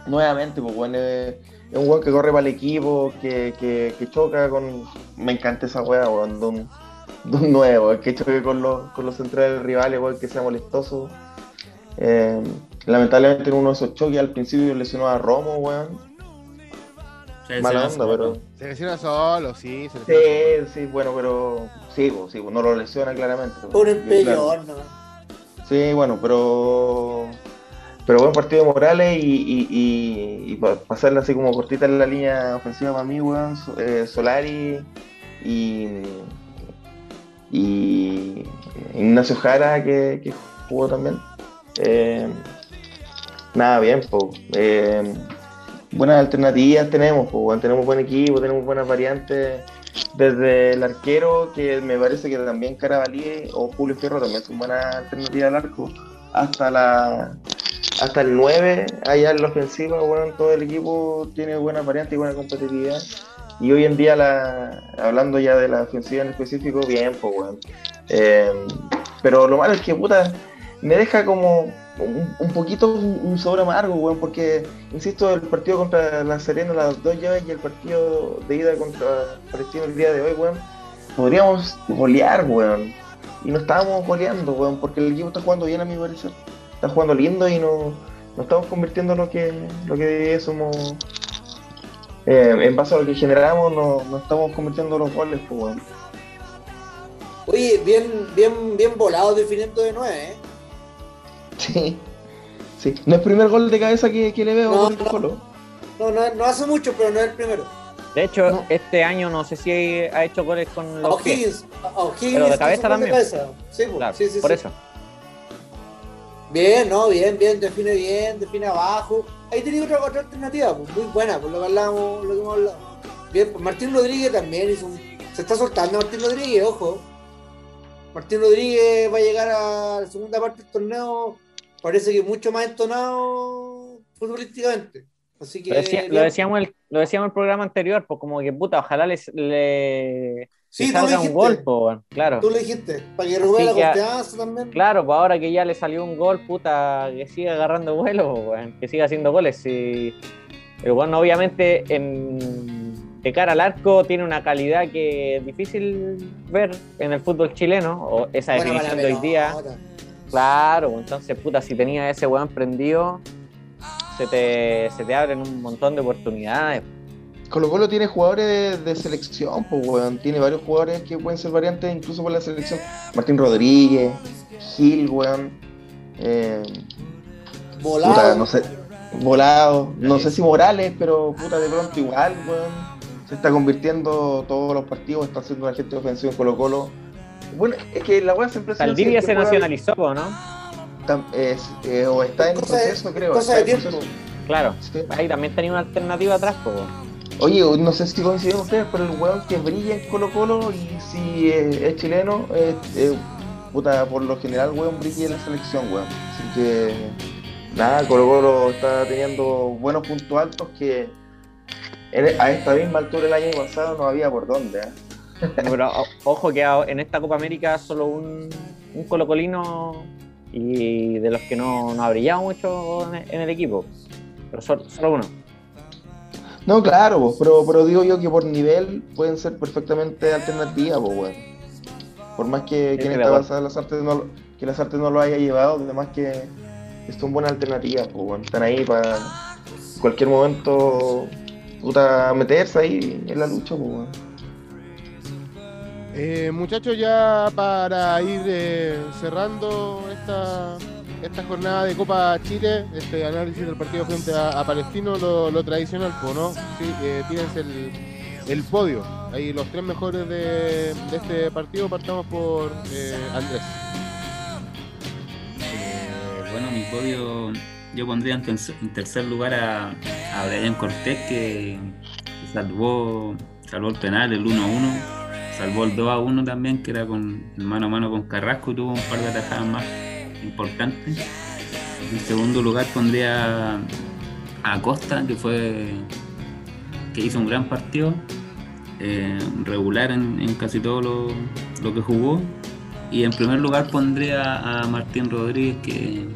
nuevamente, pues, weón, es, un weón que corre para el equipo, que, que, que choca con... Me encanta esa weá, weón, de un, de un nuevo, que choque con los, con los centrales rivales, weón, que sea molestoso eh, lamentablemente en uno de esos choques al principio lesionó a Romo, weón. Mala onda, pero. Se lesiona solo, sí. Se sí, sí, bueno, pero. Sí, sí, no lo lesiona claramente. Un empeñador, ¿no? Sí, bueno, pero. Pero buen partido de Morales y, y, y, y pasarle así como cortita en la línea ofensiva para mí, weón. Eh, Solari y. Y. Ignacio Jara, que, que jugó también. Eh, nada, bien, pues. buenas alternativas tenemos, pues, tenemos buen equipo, tenemos buenas variantes. Desde el arquero, que me parece que también Carabalí o Julio Fierro también son buenas alternativas al arco, hasta la hasta el 9, allá en la ofensiva, bueno, todo el equipo tiene buenas variantes y buena competitividad. Y hoy en día, la, hablando ya de la ofensiva en específico, bien, pues, bueno. pero lo malo es que, puta, me deja como un, poquito un, sabor amargo, weón, porque, insisto, el partido contra la Serena, las dos llaves, y el partido de ida contra Palestino el día de hoy, weón, podríamos golear, weón. Y no estábamos goleando, weón, porque el equipo está jugando bien a mi parecer. Está jugando lindo y no, no estamos convirtiendo lo que, lo que somos. Eh, en base a lo que generamos, no, no estamos convirtiendo los goles, pues, weón. Oye, bien, bien, bien volado definiendo de nueve, ¿eh? Sí, sí. No es el primer gol de cabeza que, le veo no, no, no, no, hace mucho, pero no es el primero. De hecho, este año no sé si ha hecho goles con los O'Higgins, pero de cabeza también. Sí, sí, sí, por eso. Bien, no, bien, bien, define bien, define abajo. Ahí tenía otra, otra alternativa, pues, muy buena, por lo que hablamos, lo que hemos hablado. Bien, pues Martín Rodríguez también hizo un... Se está soltando Martín Rodríguez, ojo. Martín Rodríguez va a llegar a la segunda parte del torneo, parece que mucho más entonado futbolísticamente. Así que, lo, decíamos el, lo decíamos el programa anterior, pues como que puta, ojalá les, le, sí, salga un gol, pues, claro. Tú le dijiste, para que robe la confianza también. Claro, pues ahora que ya le salió un gol, puta, que siga agarrando vuelo, que siga haciendo goles. Y, pero bueno, obviamente en de cara al arco tiene una calidad que es difícil ver en el fútbol chileno, o esa definición de hoy día. Claro, entonces, puta, si tenía ese weón prendido, se te, se te abren un montón de oportunidades. Colo Colo tiene jugadores de, selección, pues weón, tiene varios jugadores que pueden ser variantes incluso por la selección. Martín Rodríguez, Gil, weón. Eh, volado. no sé, volado. No sé si Morales, pero puta, de pronto igual, weón se está convirtiendo todos los partidos, está haciendo una gente ofensiva en Colo Colo. Bueno, es que la weá siempre Saldivia se nacionalizó, ¿no? Es, eh, o está en proceso, creo. Cosa de tiempo. Claro, ahí también tenía una alternativa atrás, po. Oye, no sé si coinciden ustedes, pero el weón que brilla en Colo Colo y si es chileno, puta, por lo general, weón, brilla en la selección, weón. Así que, nada, Colo Colo está teniendo buenos puntos altos que a esta misma altura el año pasado no había por dónde. ¿eh? Pero ojo que en esta Copa América solo un, un colocolino y de los que no, no ha brillado mucho en el equipo. Pero solo, uno. No, claro, pero, pero digo yo que por nivel pueden ser perfectamente alternativas, pues, Por más que, que en esta base las artes no, que las artes no lo haya llevado, además que, son buenas alternativas, pues, Están ahí para cualquier momento puta, meterse ahí en la lucha, pues, eh, muchachos, ya para ir eh, cerrando esta, esta jornada de Copa Chile, este análisis del partido frente a, Palestino, lo, tradicional, ¿no? Sí, eh, el, el podio. Ahí los tres mejores de, este partido partamos por Andrés. Bueno, mi podio yo pondría en, tercer lugar a, a Brian Cortés que salvó, salvó el penal, el 1-1, salvó el 2-1 también, que era con mano a mano con Carrasco y tuvo un par de atajadas más importantes. En segundo lugar pondría a Costa, que fue que hizo un gran partido, eh, regular en, casi todo lo, que jugó. Y en primer lugar pondría a Martín Rodríguez, que,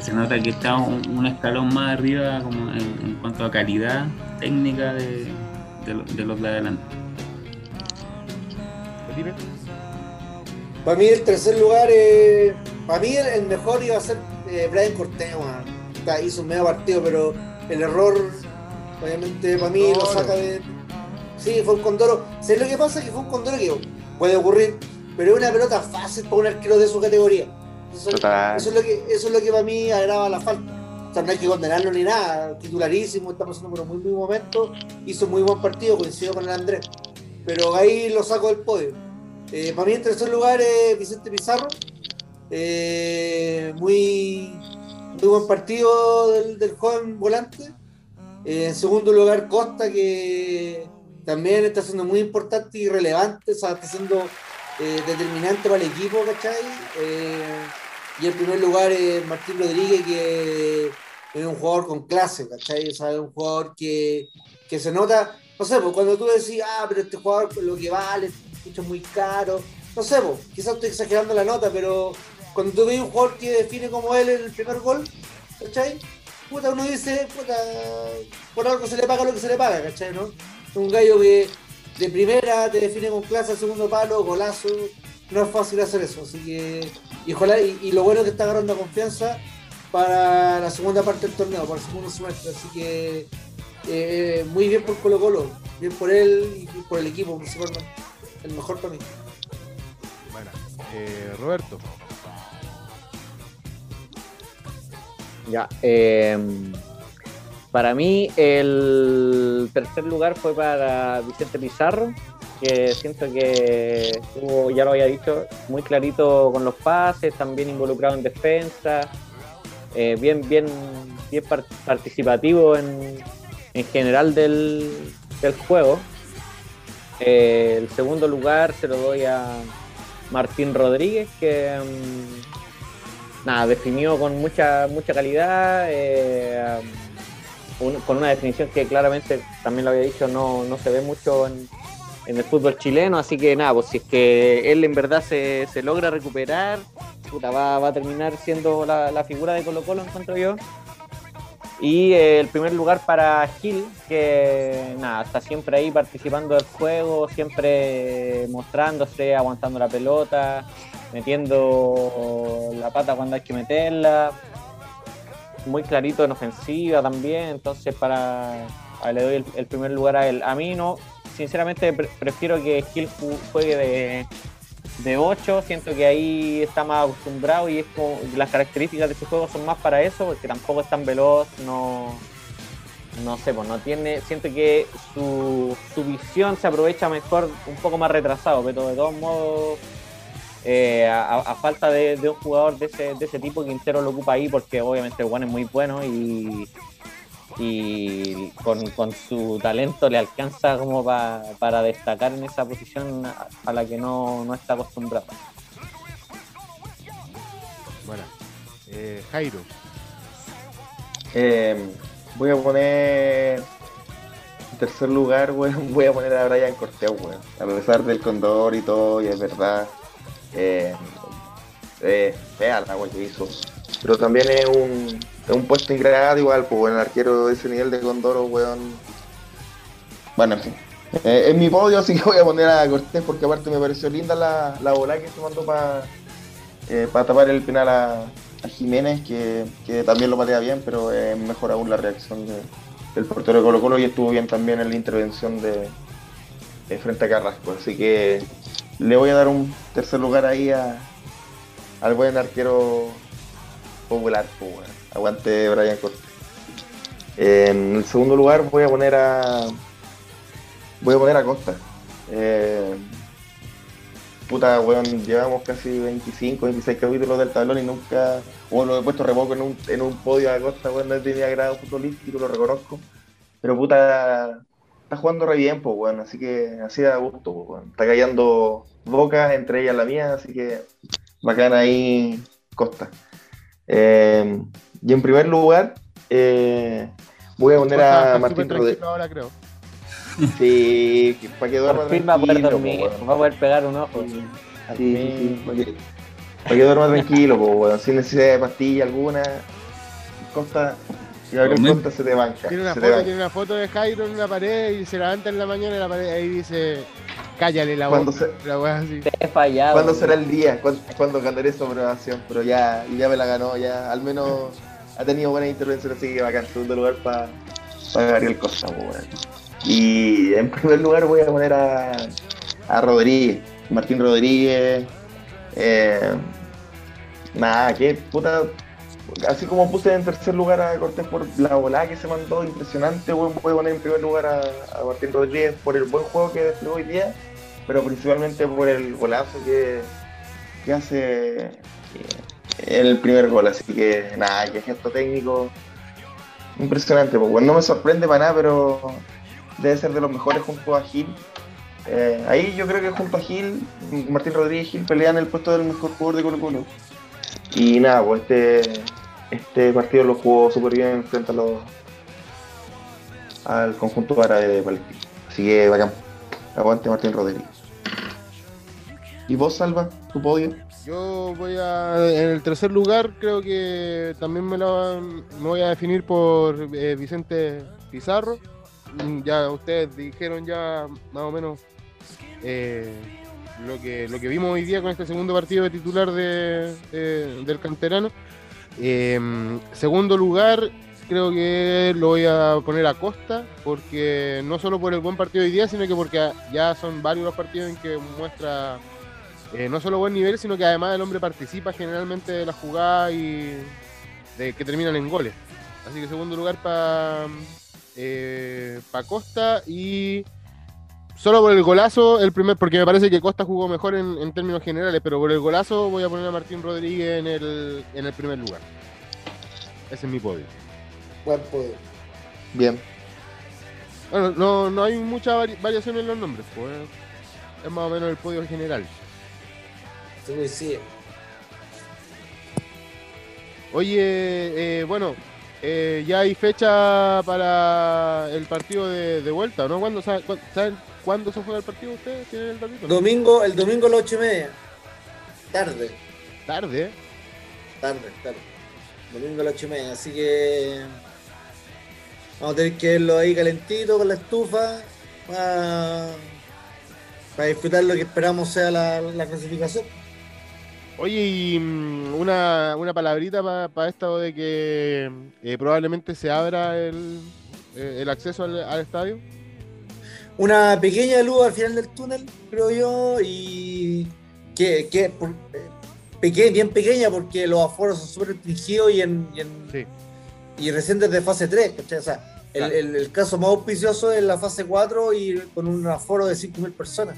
se nota que está un, escalón más arriba como en, cuanto a calidad técnica de, los de adelante. Para mí el tercer lugar, eh, para mí el, mejor iba a ser eh, Brian Cortés, hizo un medio partido, pero el error Obviamente para mí lo saca de. Sí, fue un condoro. ¿Sabes lo que pasa? Que fue un condoro que puede ocurrir, pero es una pelota fácil para un arquero de su categoría. Eso, es lo que, eso es lo que para mí agrava la falta. O sea, no hay que condenarlo ni nada. Titularísimo, está pasando por un muy buen momento. Hizo muy buen partido, coincidió con el Andrés. Pero ahí lo saco del podio. Eh, para mí en tercer lugar es Vicente Pizarro. Eh, muy, muy buen partido del, del joven volante. Eh, en segundo lugar, Costa, que también está siendo muy importante y relevante, está siendo determinante para el equipo, ¿cachai? Y en primer lugar, Martín Rodríguez, que es un jugador con clase, ¿cachai? O sea, es un jugador que, se nota, no sé, pues cuando tú decís, ah, pero este jugador lo que vale, es muy caro, no sé, pues, quizás estoy exagerando la nota, pero cuando tú ves un jugador que define como él el primer gol, ¿cachai? puta, uno dice, puta, por algo se le paga lo que se le paga, ¿cachai? ¿no? Un gallo que de primera te define con clase segundo palo, golazo, no es fácil hacer eso, así que, y, lo bueno es que está agarrando confianza para la segunda parte del torneo, para el segundo semestre, así que eh, muy bien por Colo Colo, bien por él y por el equipo principalmente, el mejor para mí. Bueno, eh, Roberto. Ya, em, para mí el tercer lugar fue para Vicente Pizarro, que siento que estuvo, ya lo había dicho, muy clarito con los pases, también involucrado en defensa, eh, bien, bien, bien participativo en, en general del, juego. Eh, el segundo lugar se lo doy a Martín Rodríguez, que em, nada, definió con mucha, mucha calidad, eh, con una definición que claramente, también lo había dicho, no, no se ve mucho en, el fútbol chileno, así que nada, pues si es que él en verdad se, se logra recuperar, puta, va, va, a terminar siendo la, figura de Colo Colo, encuentro yo. Y el primer lugar para Gil, que nada, está siempre ahí participando del juego, siempre mostrándose, aguantando la pelota, metiendo la pata cuando hay que meterla, muy clarito en ofensiva también, entonces para le doy el, primer lugar a él. A mí no, sinceramente prefiero que Gil juegue de, de 8, siento que ahí está más acostumbrado y es como, las características de su juego son más para eso, porque tampoco es tan veloz, no no sé, pues no tiene, siento que su, su visión se aprovecha mejor un poco más retrasado, pero de todos modos eh, a, falta de, un jugador de ese, de ese tipo, Quintero lo ocupa ahí porque obviamente el Juan es muy bueno y, y con, su talento le alcanza como para destacar en esa posición a, la que no, está acostumbrado. Bueno, eh, Jairo. Eh, voy a poner en tercer lugar, voy a poner a Brian Cortés, A pesar del condor y todo, y es verdad, eh, eh, fea la agua que hizo. Pero también es un, es un puesto ingregado igual, pues el arquero de ese nivel de Condoro, weón. Bueno, en fin. Eh, en mi podio sí que voy a poner a Cortés porque aparte me pareció linda la, la bola que se mandó para eh, tapar el penal a, Jiménez, que, también lo patea bien, pero es mejor aún la reacción del portero de Colo Colo y estuvo bien también en la intervención de, de frente a Carrasco. Así que le voy a dar un tercer lugar ahí a, al buen arquero popular, pues, aguante Brian Cortés. En el segundo lugar voy a poner a voy a poner a Costa. Eh, puta, weón, llevamos casi 25, 26 capítulos del tablón y nunca, bueno, lo he puesto remoco en un, en un podio a Costa, weón, no es de mi agrado futbolístico, lo reconozco. Pero puta, está jugando re bien, pues, weón, así que así da gusto, pues, weón. Está callando Boca, entre ellas la mía, así que bacana ahí Costa. Eh, y en primer lugar, eh, voy a poner a Martín Rodríguez. ahora creo. Sí, para que duerma fin va a poder tranquilo, dormir, va a poder pegar un ojo. Sí, sí, para que, para que duerma tranquilo, po, sin necesidad de pastilla alguna. Costa, y Hombre. Costa se te banca. Tiene una, foto, banca. tiene una foto de Jairo en una pared y se levanta en la mañana y la pared ahí dice, cállale la Cuando boca. se- La weá así. Te he fallado. ¿Cuándo será el día? ¿Cuándo, cuándo ganaré su aprobación? Pero ya, ya me la ganó, ya al menos ha tenido buenas intervenciones, así que va en segundo lugar para Gabriel Costa. Y en primer lugar voy a poner a, a Rodríguez, Martín Rodríguez. Eh, nada, qué puta. Así como puse en tercer lugar a Cortés por la volada que se mandó, impresionante, weón, voy a poner en primer lugar a, a Martín Rodríguez por el buen juego que desplegó hoy día pero principalmente por el golazo que, que hace eh, el primer gol. Así que nada, que gesto técnico impresionante. Pues, bueno, no me sorprende para nada, pero debe ser de los mejores junto a Gil. Eh, ahí yo creo que junto a Gil, Martín Rodríguez y Gil pelean el puesto del mejor jugador de Colo Colo. Y nada, pues este, este partido lo jugó súper bien frente a los al conjunto árabe de Palestina. Así que bacán. Aguante Martín Rodríguez. ¿Y vos, Salva, tu podio? Yo voy a, en el tercer lugar, creo que también me, lo, me voy a definir por eh, Vicente Pizarro. Ya ustedes dijeron ya más o menos eh, lo, que, lo que vimos hoy día con este segundo partido de titular de- del canterano. Eh, segundo lugar, creo que lo voy a poner a Costa, porque no solo por el buen partido de hoy día, sino que porque ya son varios los partidos en que muestra eh, no solo buen nivel, sino que además el hombre participa generalmente de la jugada y de que terminan en goles. Así que segundo lugar para Costa y solo por el golazo, el primer, porque me parece que Costa jugó mejor en, en términos generales, pero por el golazo voy a poner a Martín Rodríguez en el, en el primer lugar. Ese es mi podio. Buen poder. Bien. Bueno, no, no hay mucha vari- variación en los nombres, pues. Es más o menos el podio general. Sí, sí. Oye, eh, bueno, eh, ya hay fecha para el partido de, de vuelta, ¿no? ¿Cuándo, sa- cu- ¿Saben cuándo se juega el partido ustedes? ¿Tienen el datito? Domingo, el domingo a las ocho y media. Tarde, Tarde, ¿eh? tarde, tarde. Domingo a las ocho y media. Así que vamos a tener que verlo ahí calentito con la estufa. Para, para disfrutar lo que esperamos sea la, la clasificación. Oye, y mm, una, una palabrita para esto de que eh, probablemente se abra el, eh, el acceso al, al estadio. Una pequeña luz al final del túnel, creo yo, y que, que por- eh, peque- bien pequeña porque los aforos son súper restringidos y, en, y, en- Sí. y recién desde fase 3, ¿cachai? O sea, el, Claro. el- el caso más auspicioso es la fase 4 y con un aforo de 5.000 personas.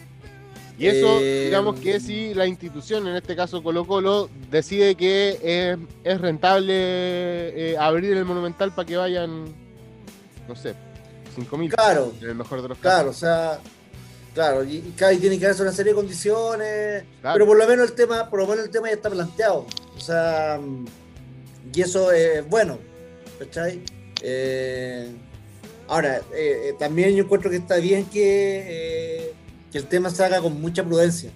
Y eso, Eh, digamos que si la institución, en este caso Colo Colo, decide que es, es rentable eh, abrir el Monumental para que vayan, no sé, 5.000. Claro, En el mejor de los claro, o casos. sea, claro, y, y tiene que haberse una serie de condiciones, Claro. pero por lo menos el tema, por lo menos el tema ya está planteado. O sea, y eso es bueno, ¿cachai? Eh, ahora, eh, también yo encuentro que está bien que, que el tema se haga con mucha prudencia.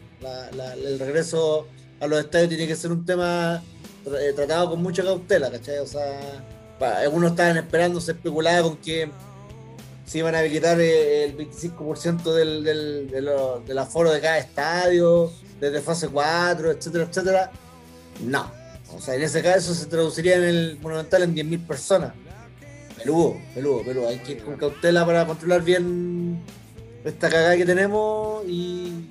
El regreso a los estadios tiene que ser un tema eh, tratado con mucha cautela, ¿cachai? O sea, algunos estaban esperando, se especulaba con que se iban a habilitar eh, el 25% del, del, de lo- del aforo de cada estadio, desde fase 4, etcétera, etcétera. No. O sea, en ese caso se traduciría en el Monumental en 10.000 personas. Peludo, peludo, peludo. Hay que ir con cautela para controlar bien esta cagada que tenemos y.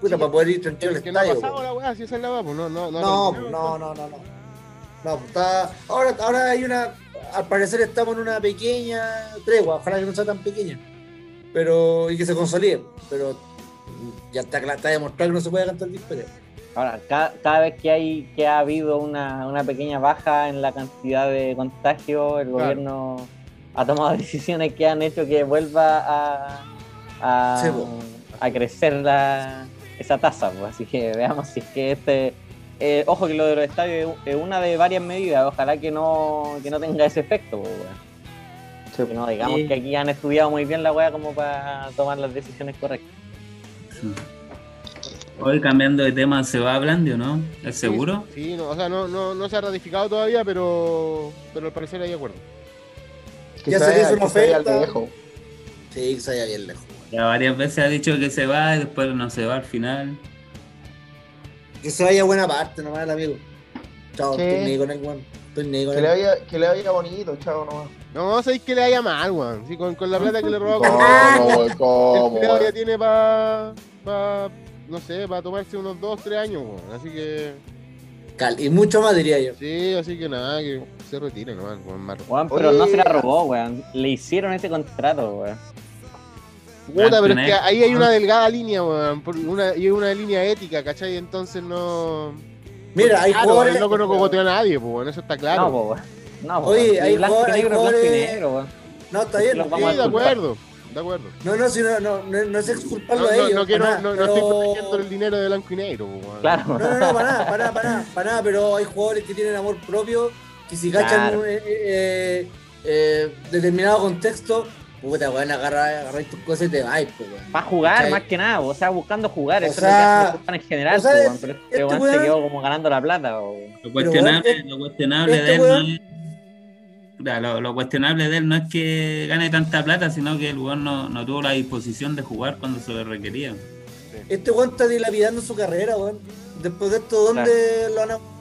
Puta, para poder ir tranquilo al no estadio. pasado po. la weá, si esa es la weá, pues no, no, no. No, no, no, no, no. No, pues está, ahora, ahora hay una, al parecer estamos en una pequeña tregua, ojalá que no sea tan pequeña. pero y que se consolide. Pero ya está, está demostrado que no se puede cantar Pereira. Ahora, cada, vez que hay que ha habido una, una, pequeña baja en la cantidad de contagios, el gobierno ha tomado decisiones que han hecho que vuelva a, a, crecer la, esa tasa. Pues. Así que veamos si es que este. Eh, ojo que lo de los estadios es una de varias medidas. Ojalá que no, que no tenga ese efecto. Pues, no digamos que aquí han estudiado muy bien la weá como para tomar las decisiones correctas. Hoy cambiando de tema, ¿se va hablando o no? ¿Es seguro? Sí, no, o sea, no, no, no, se ha ratificado todavía, pero, pero al parecer hay acuerdo. ya sería una oferta. Lejos. Sí, que se vaya bien lejos. Ya varias veces ha dicho que se va y después no se va al final. Que se vaya buena parte nomás el amigo. Chao, estoy negro con el Juan. Estoy negro que, le vaya, que le vaya bonito, chao nomás. No, sabéis que le vaya mal, weón. Sí, con, con la plata que le robó. ¿Cómo, ¿Cómo? El ya tiene para. Pa, no sé, para tomarse unos 2, 3 años, weón. Así que. Cal y mucho más diría yo. Sí, así que nada, que se retire nomás, weón. Juan, pero no se la robó, weón. Le hicieron ese contrato, weón. Puta, pero es que ahí hay una delgada línea, weón. Una, y una línea ética, ¿cachai? Entonces no. Mira, hay claro, jugadores. No conozco a nadie, pues, bueno, eso está claro. No, pues, no, Oye, hay blanco jugadores. Negro, blanco y negro, weón. No, está bien. Sí, de acuerdo. De acuerdo. No, no, si no, no, no, es exculpable no, a ellos. No, quiero, nada, no, pero... estoy protegiendo el dinero de blanco y negro. Weón. Claro. No, no, no, para nada, para nada, para nada, para nada, pero hay jugadores que tienen amor propio, que si cachan claro. eh, eh, eh, determinado contexto, puta, weón, agarra, agarra tus cosas y te vas, pues, weón. Para jugar, ¿cachai? más que nada, o sea, buscando jugar, o eso sea, es lo que en general, o sea, pues, pero este, weón, weón se quedó como ganando la plata. O... Lo cuestionable, weón, lo cuestionable este de él no es lo, lo, cuestionable de él no es que gane tanta plata, sino que el weón no, no tuvo la disposición de jugar cuando se le requería. Este weón está dilapidando su carrera, weón. Después de esto, ¿dónde claro. lo van a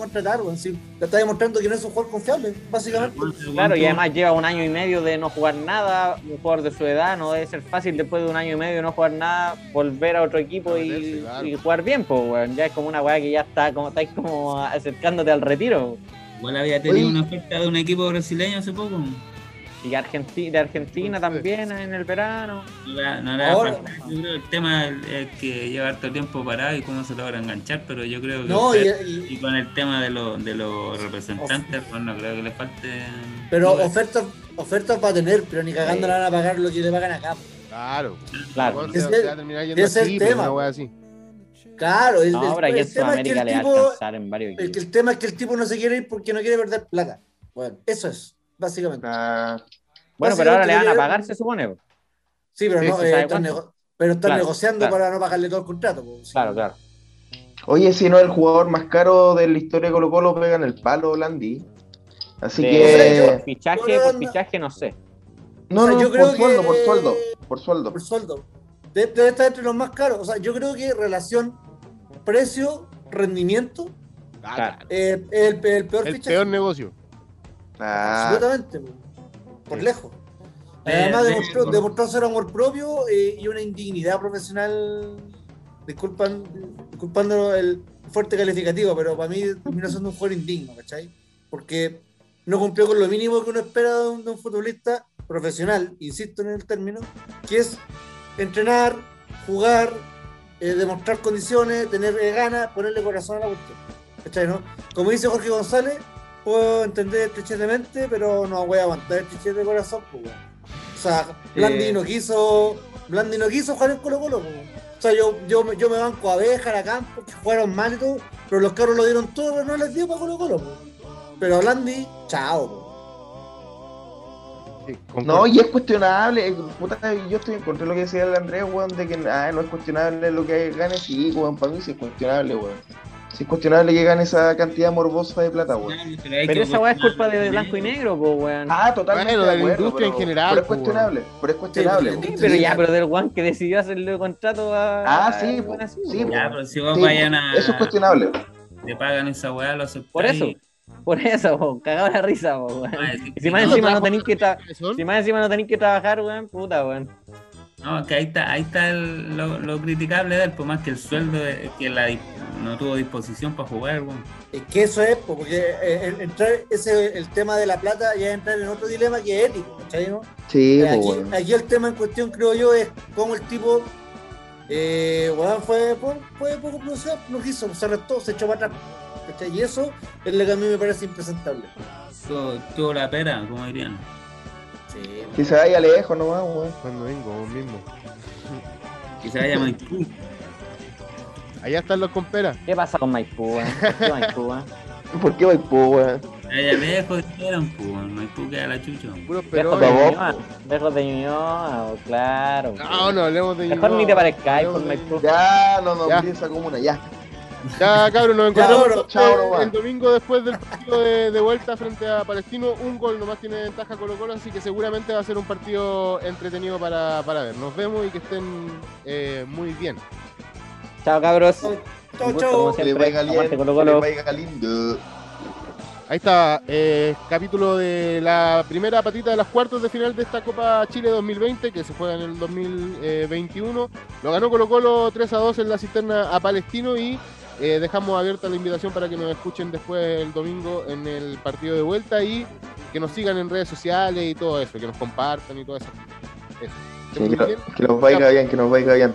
contratar, weón? Sí, está demostrando que no es un jugador confiable, básicamente. Claro, y además lleva un año y medio de no jugar nada, un jugador de su edad, no debe ser fácil después de un año y medio de no jugar nada, volver a otro equipo y, claro. y jugar bien, pues, weón. Ya es como una weá que ya está como, estáis como acercándote al retiro. Igual había tenido Oye. una oferta de un equipo brasileño hace poco. Y Argentina, de Argentina también en el verano. No era Ahora, yo creo el tema es que lleva harto tiempo parado y cómo se logra enganchar, pero yo creo que no, usted, y, y, con el tema de, lo, de los representantes, pues no creo que le falte. Pero ofertas ofertas va a tener, pero ni cagando sí. le van a pagar lo que le pagan acá. Claro, claro. Se terminar yendo es el tema. Una así. Claro, el, no, ahora el, que el en tema es que el le va a tipo, alcanzar en varios el, que el tema es que el tipo no se quiere ir porque no quiere perder plata. Bueno, eso es, básicamente. Ah, Bueno, pero ahora le van a pagar, se supone. Sí, pero, Sí, no, ¿se eh, están, pero están Claro, negociando claro. para no pagarle todo el contrato. pues. Claro, claro. Oye, si no el jugador más caro de la historia de Colo Colo pega en el palo, Landy. Así De- que. fichaje por no- fichaje, no sé. No, o sea, no, yo por sueldo, por sueldo. Por sueldo. Por sueldo. De- Debe estar entre los más caros. O sea, yo creo que relación precio-rendimiento Claro. eh, es el, el peor El fichaje. peor negocio. Ah, Absolutamente, po. por Sí. lejos. Eh, Además, de- demostró, demostró ser amor propio eh, y una indignidad profesional. Disculpan, disculpando el fuerte calificativo, pero para mí terminó siendo un jugador indigno, ¿cachai? Porque no cumplió con lo mínimo que uno espera de un, de un futbolista profesional, insisto en el término, que es entrenar, jugar, eh, demostrar condiciones, tener eh, ganas, ponerle corazón a la cuestión. ¿Cachai, no? Como dice Jorge González, puedo entender de mente, pero no voy a aguantar estrechez de corazón, pues, weón. O sea, Blandi Eh. no quiso, Blandi no quiso jugar en Colo Colo, pues. O sea, yo, yo, me- yo me banco a Abeja, a Campo, que jugaron mal y todo, pero los carros lo dieron todo, pero no les dio para Colo Colo, pues. Pero a Blandi, chao, Sí, No, y es cuestionable. eh, Puta, yo estoy en contra de lo que decía el Andrés, weón, de que ah, no es cuestionable lo que gane. Sí, weón, para mí sí es cuestionable, weón. Sí es cuestionable que gane esa cantidad morbosa de plata, weón. Pero esa weá es culpa de blanco y negro, po, weón. Ah, totalmente. Bueno, de la acuerdo, industria en general, Pero es pues, cuestionable, pero es cuestionable, Sí, weón. Sí, pero ya, pero del weón que decidió hacerle contrato a. Ah, sí, a- po, así, sí, po. Ya, pero si vos Sí, vayan a. Eso es cuestionable. Te pagan esa weá, lo aceptáis. Por eso, por eso, po, cagado la risa, weón. Si más encima no tenéis que, si más encima no tenéis que trabajar, weón, puta, weón. No, que ahí está, ahí está lo, criticable de él, por más que el sueldo, que la, no tuvo disposición para jugar. Es que eso es, porque eh, entrar ese, el tema de la plata ya entrar en otro dilema que es ético, ¿cachai? Sí, aquí, aquí, el tema en cuestión, creo yo, es cómo el tipo, eh, fue, fue, poco producido, no quiso, se arrestó, se echó para atrás. ¿cachai? Y eso es lo que a mí me parece impresentable. Tuvo, la pera, como dirían. Sí. Que se vaya lejos nomás, weón. Cuando vengo, vos mismo. Que se vaya a Maipú. Allá están los comperas. ¿Qué pasa con Maipú, weón? ¿Por qué Maipú, weón? ¿Por qué Maipú, weón? Allá lejos dijeron, pues, Maipú queda la chucha. Puros perones. Lejos de Ñuñoa, claro. No, no hablemos de Ñuñoa. Mejor ni te parezcáis por Maipú. Ya, no, no, ya. esa comuna, ya. Ya, cabrón, nos encontramos el, domingo después del partido de, vuelta frente a Palestino. Un gol nomás tiene ventaja Colo Colo, así que seguramente va a ser un partido entretenido para, para ver. Nos vemos y que estén eh, muy bien. Chao, cabros. Chao, chao. Que le vaya lindo. Ahí está, eh, capítulo de la primera patita de las cuartos de final de esta Copa Chile 2020, que se juega en el 2021. Lo ganó Colo Colo 3 a 2 en la cisterna a Palestino y eh, dejamos abierta la invitación para que nos escuchen después el domingo en el partido de vuelta y que nos sigan en redes sociales y todo eso, que nos compartan y todo eso. que, que, nos vaya bien, que nos vaya bien.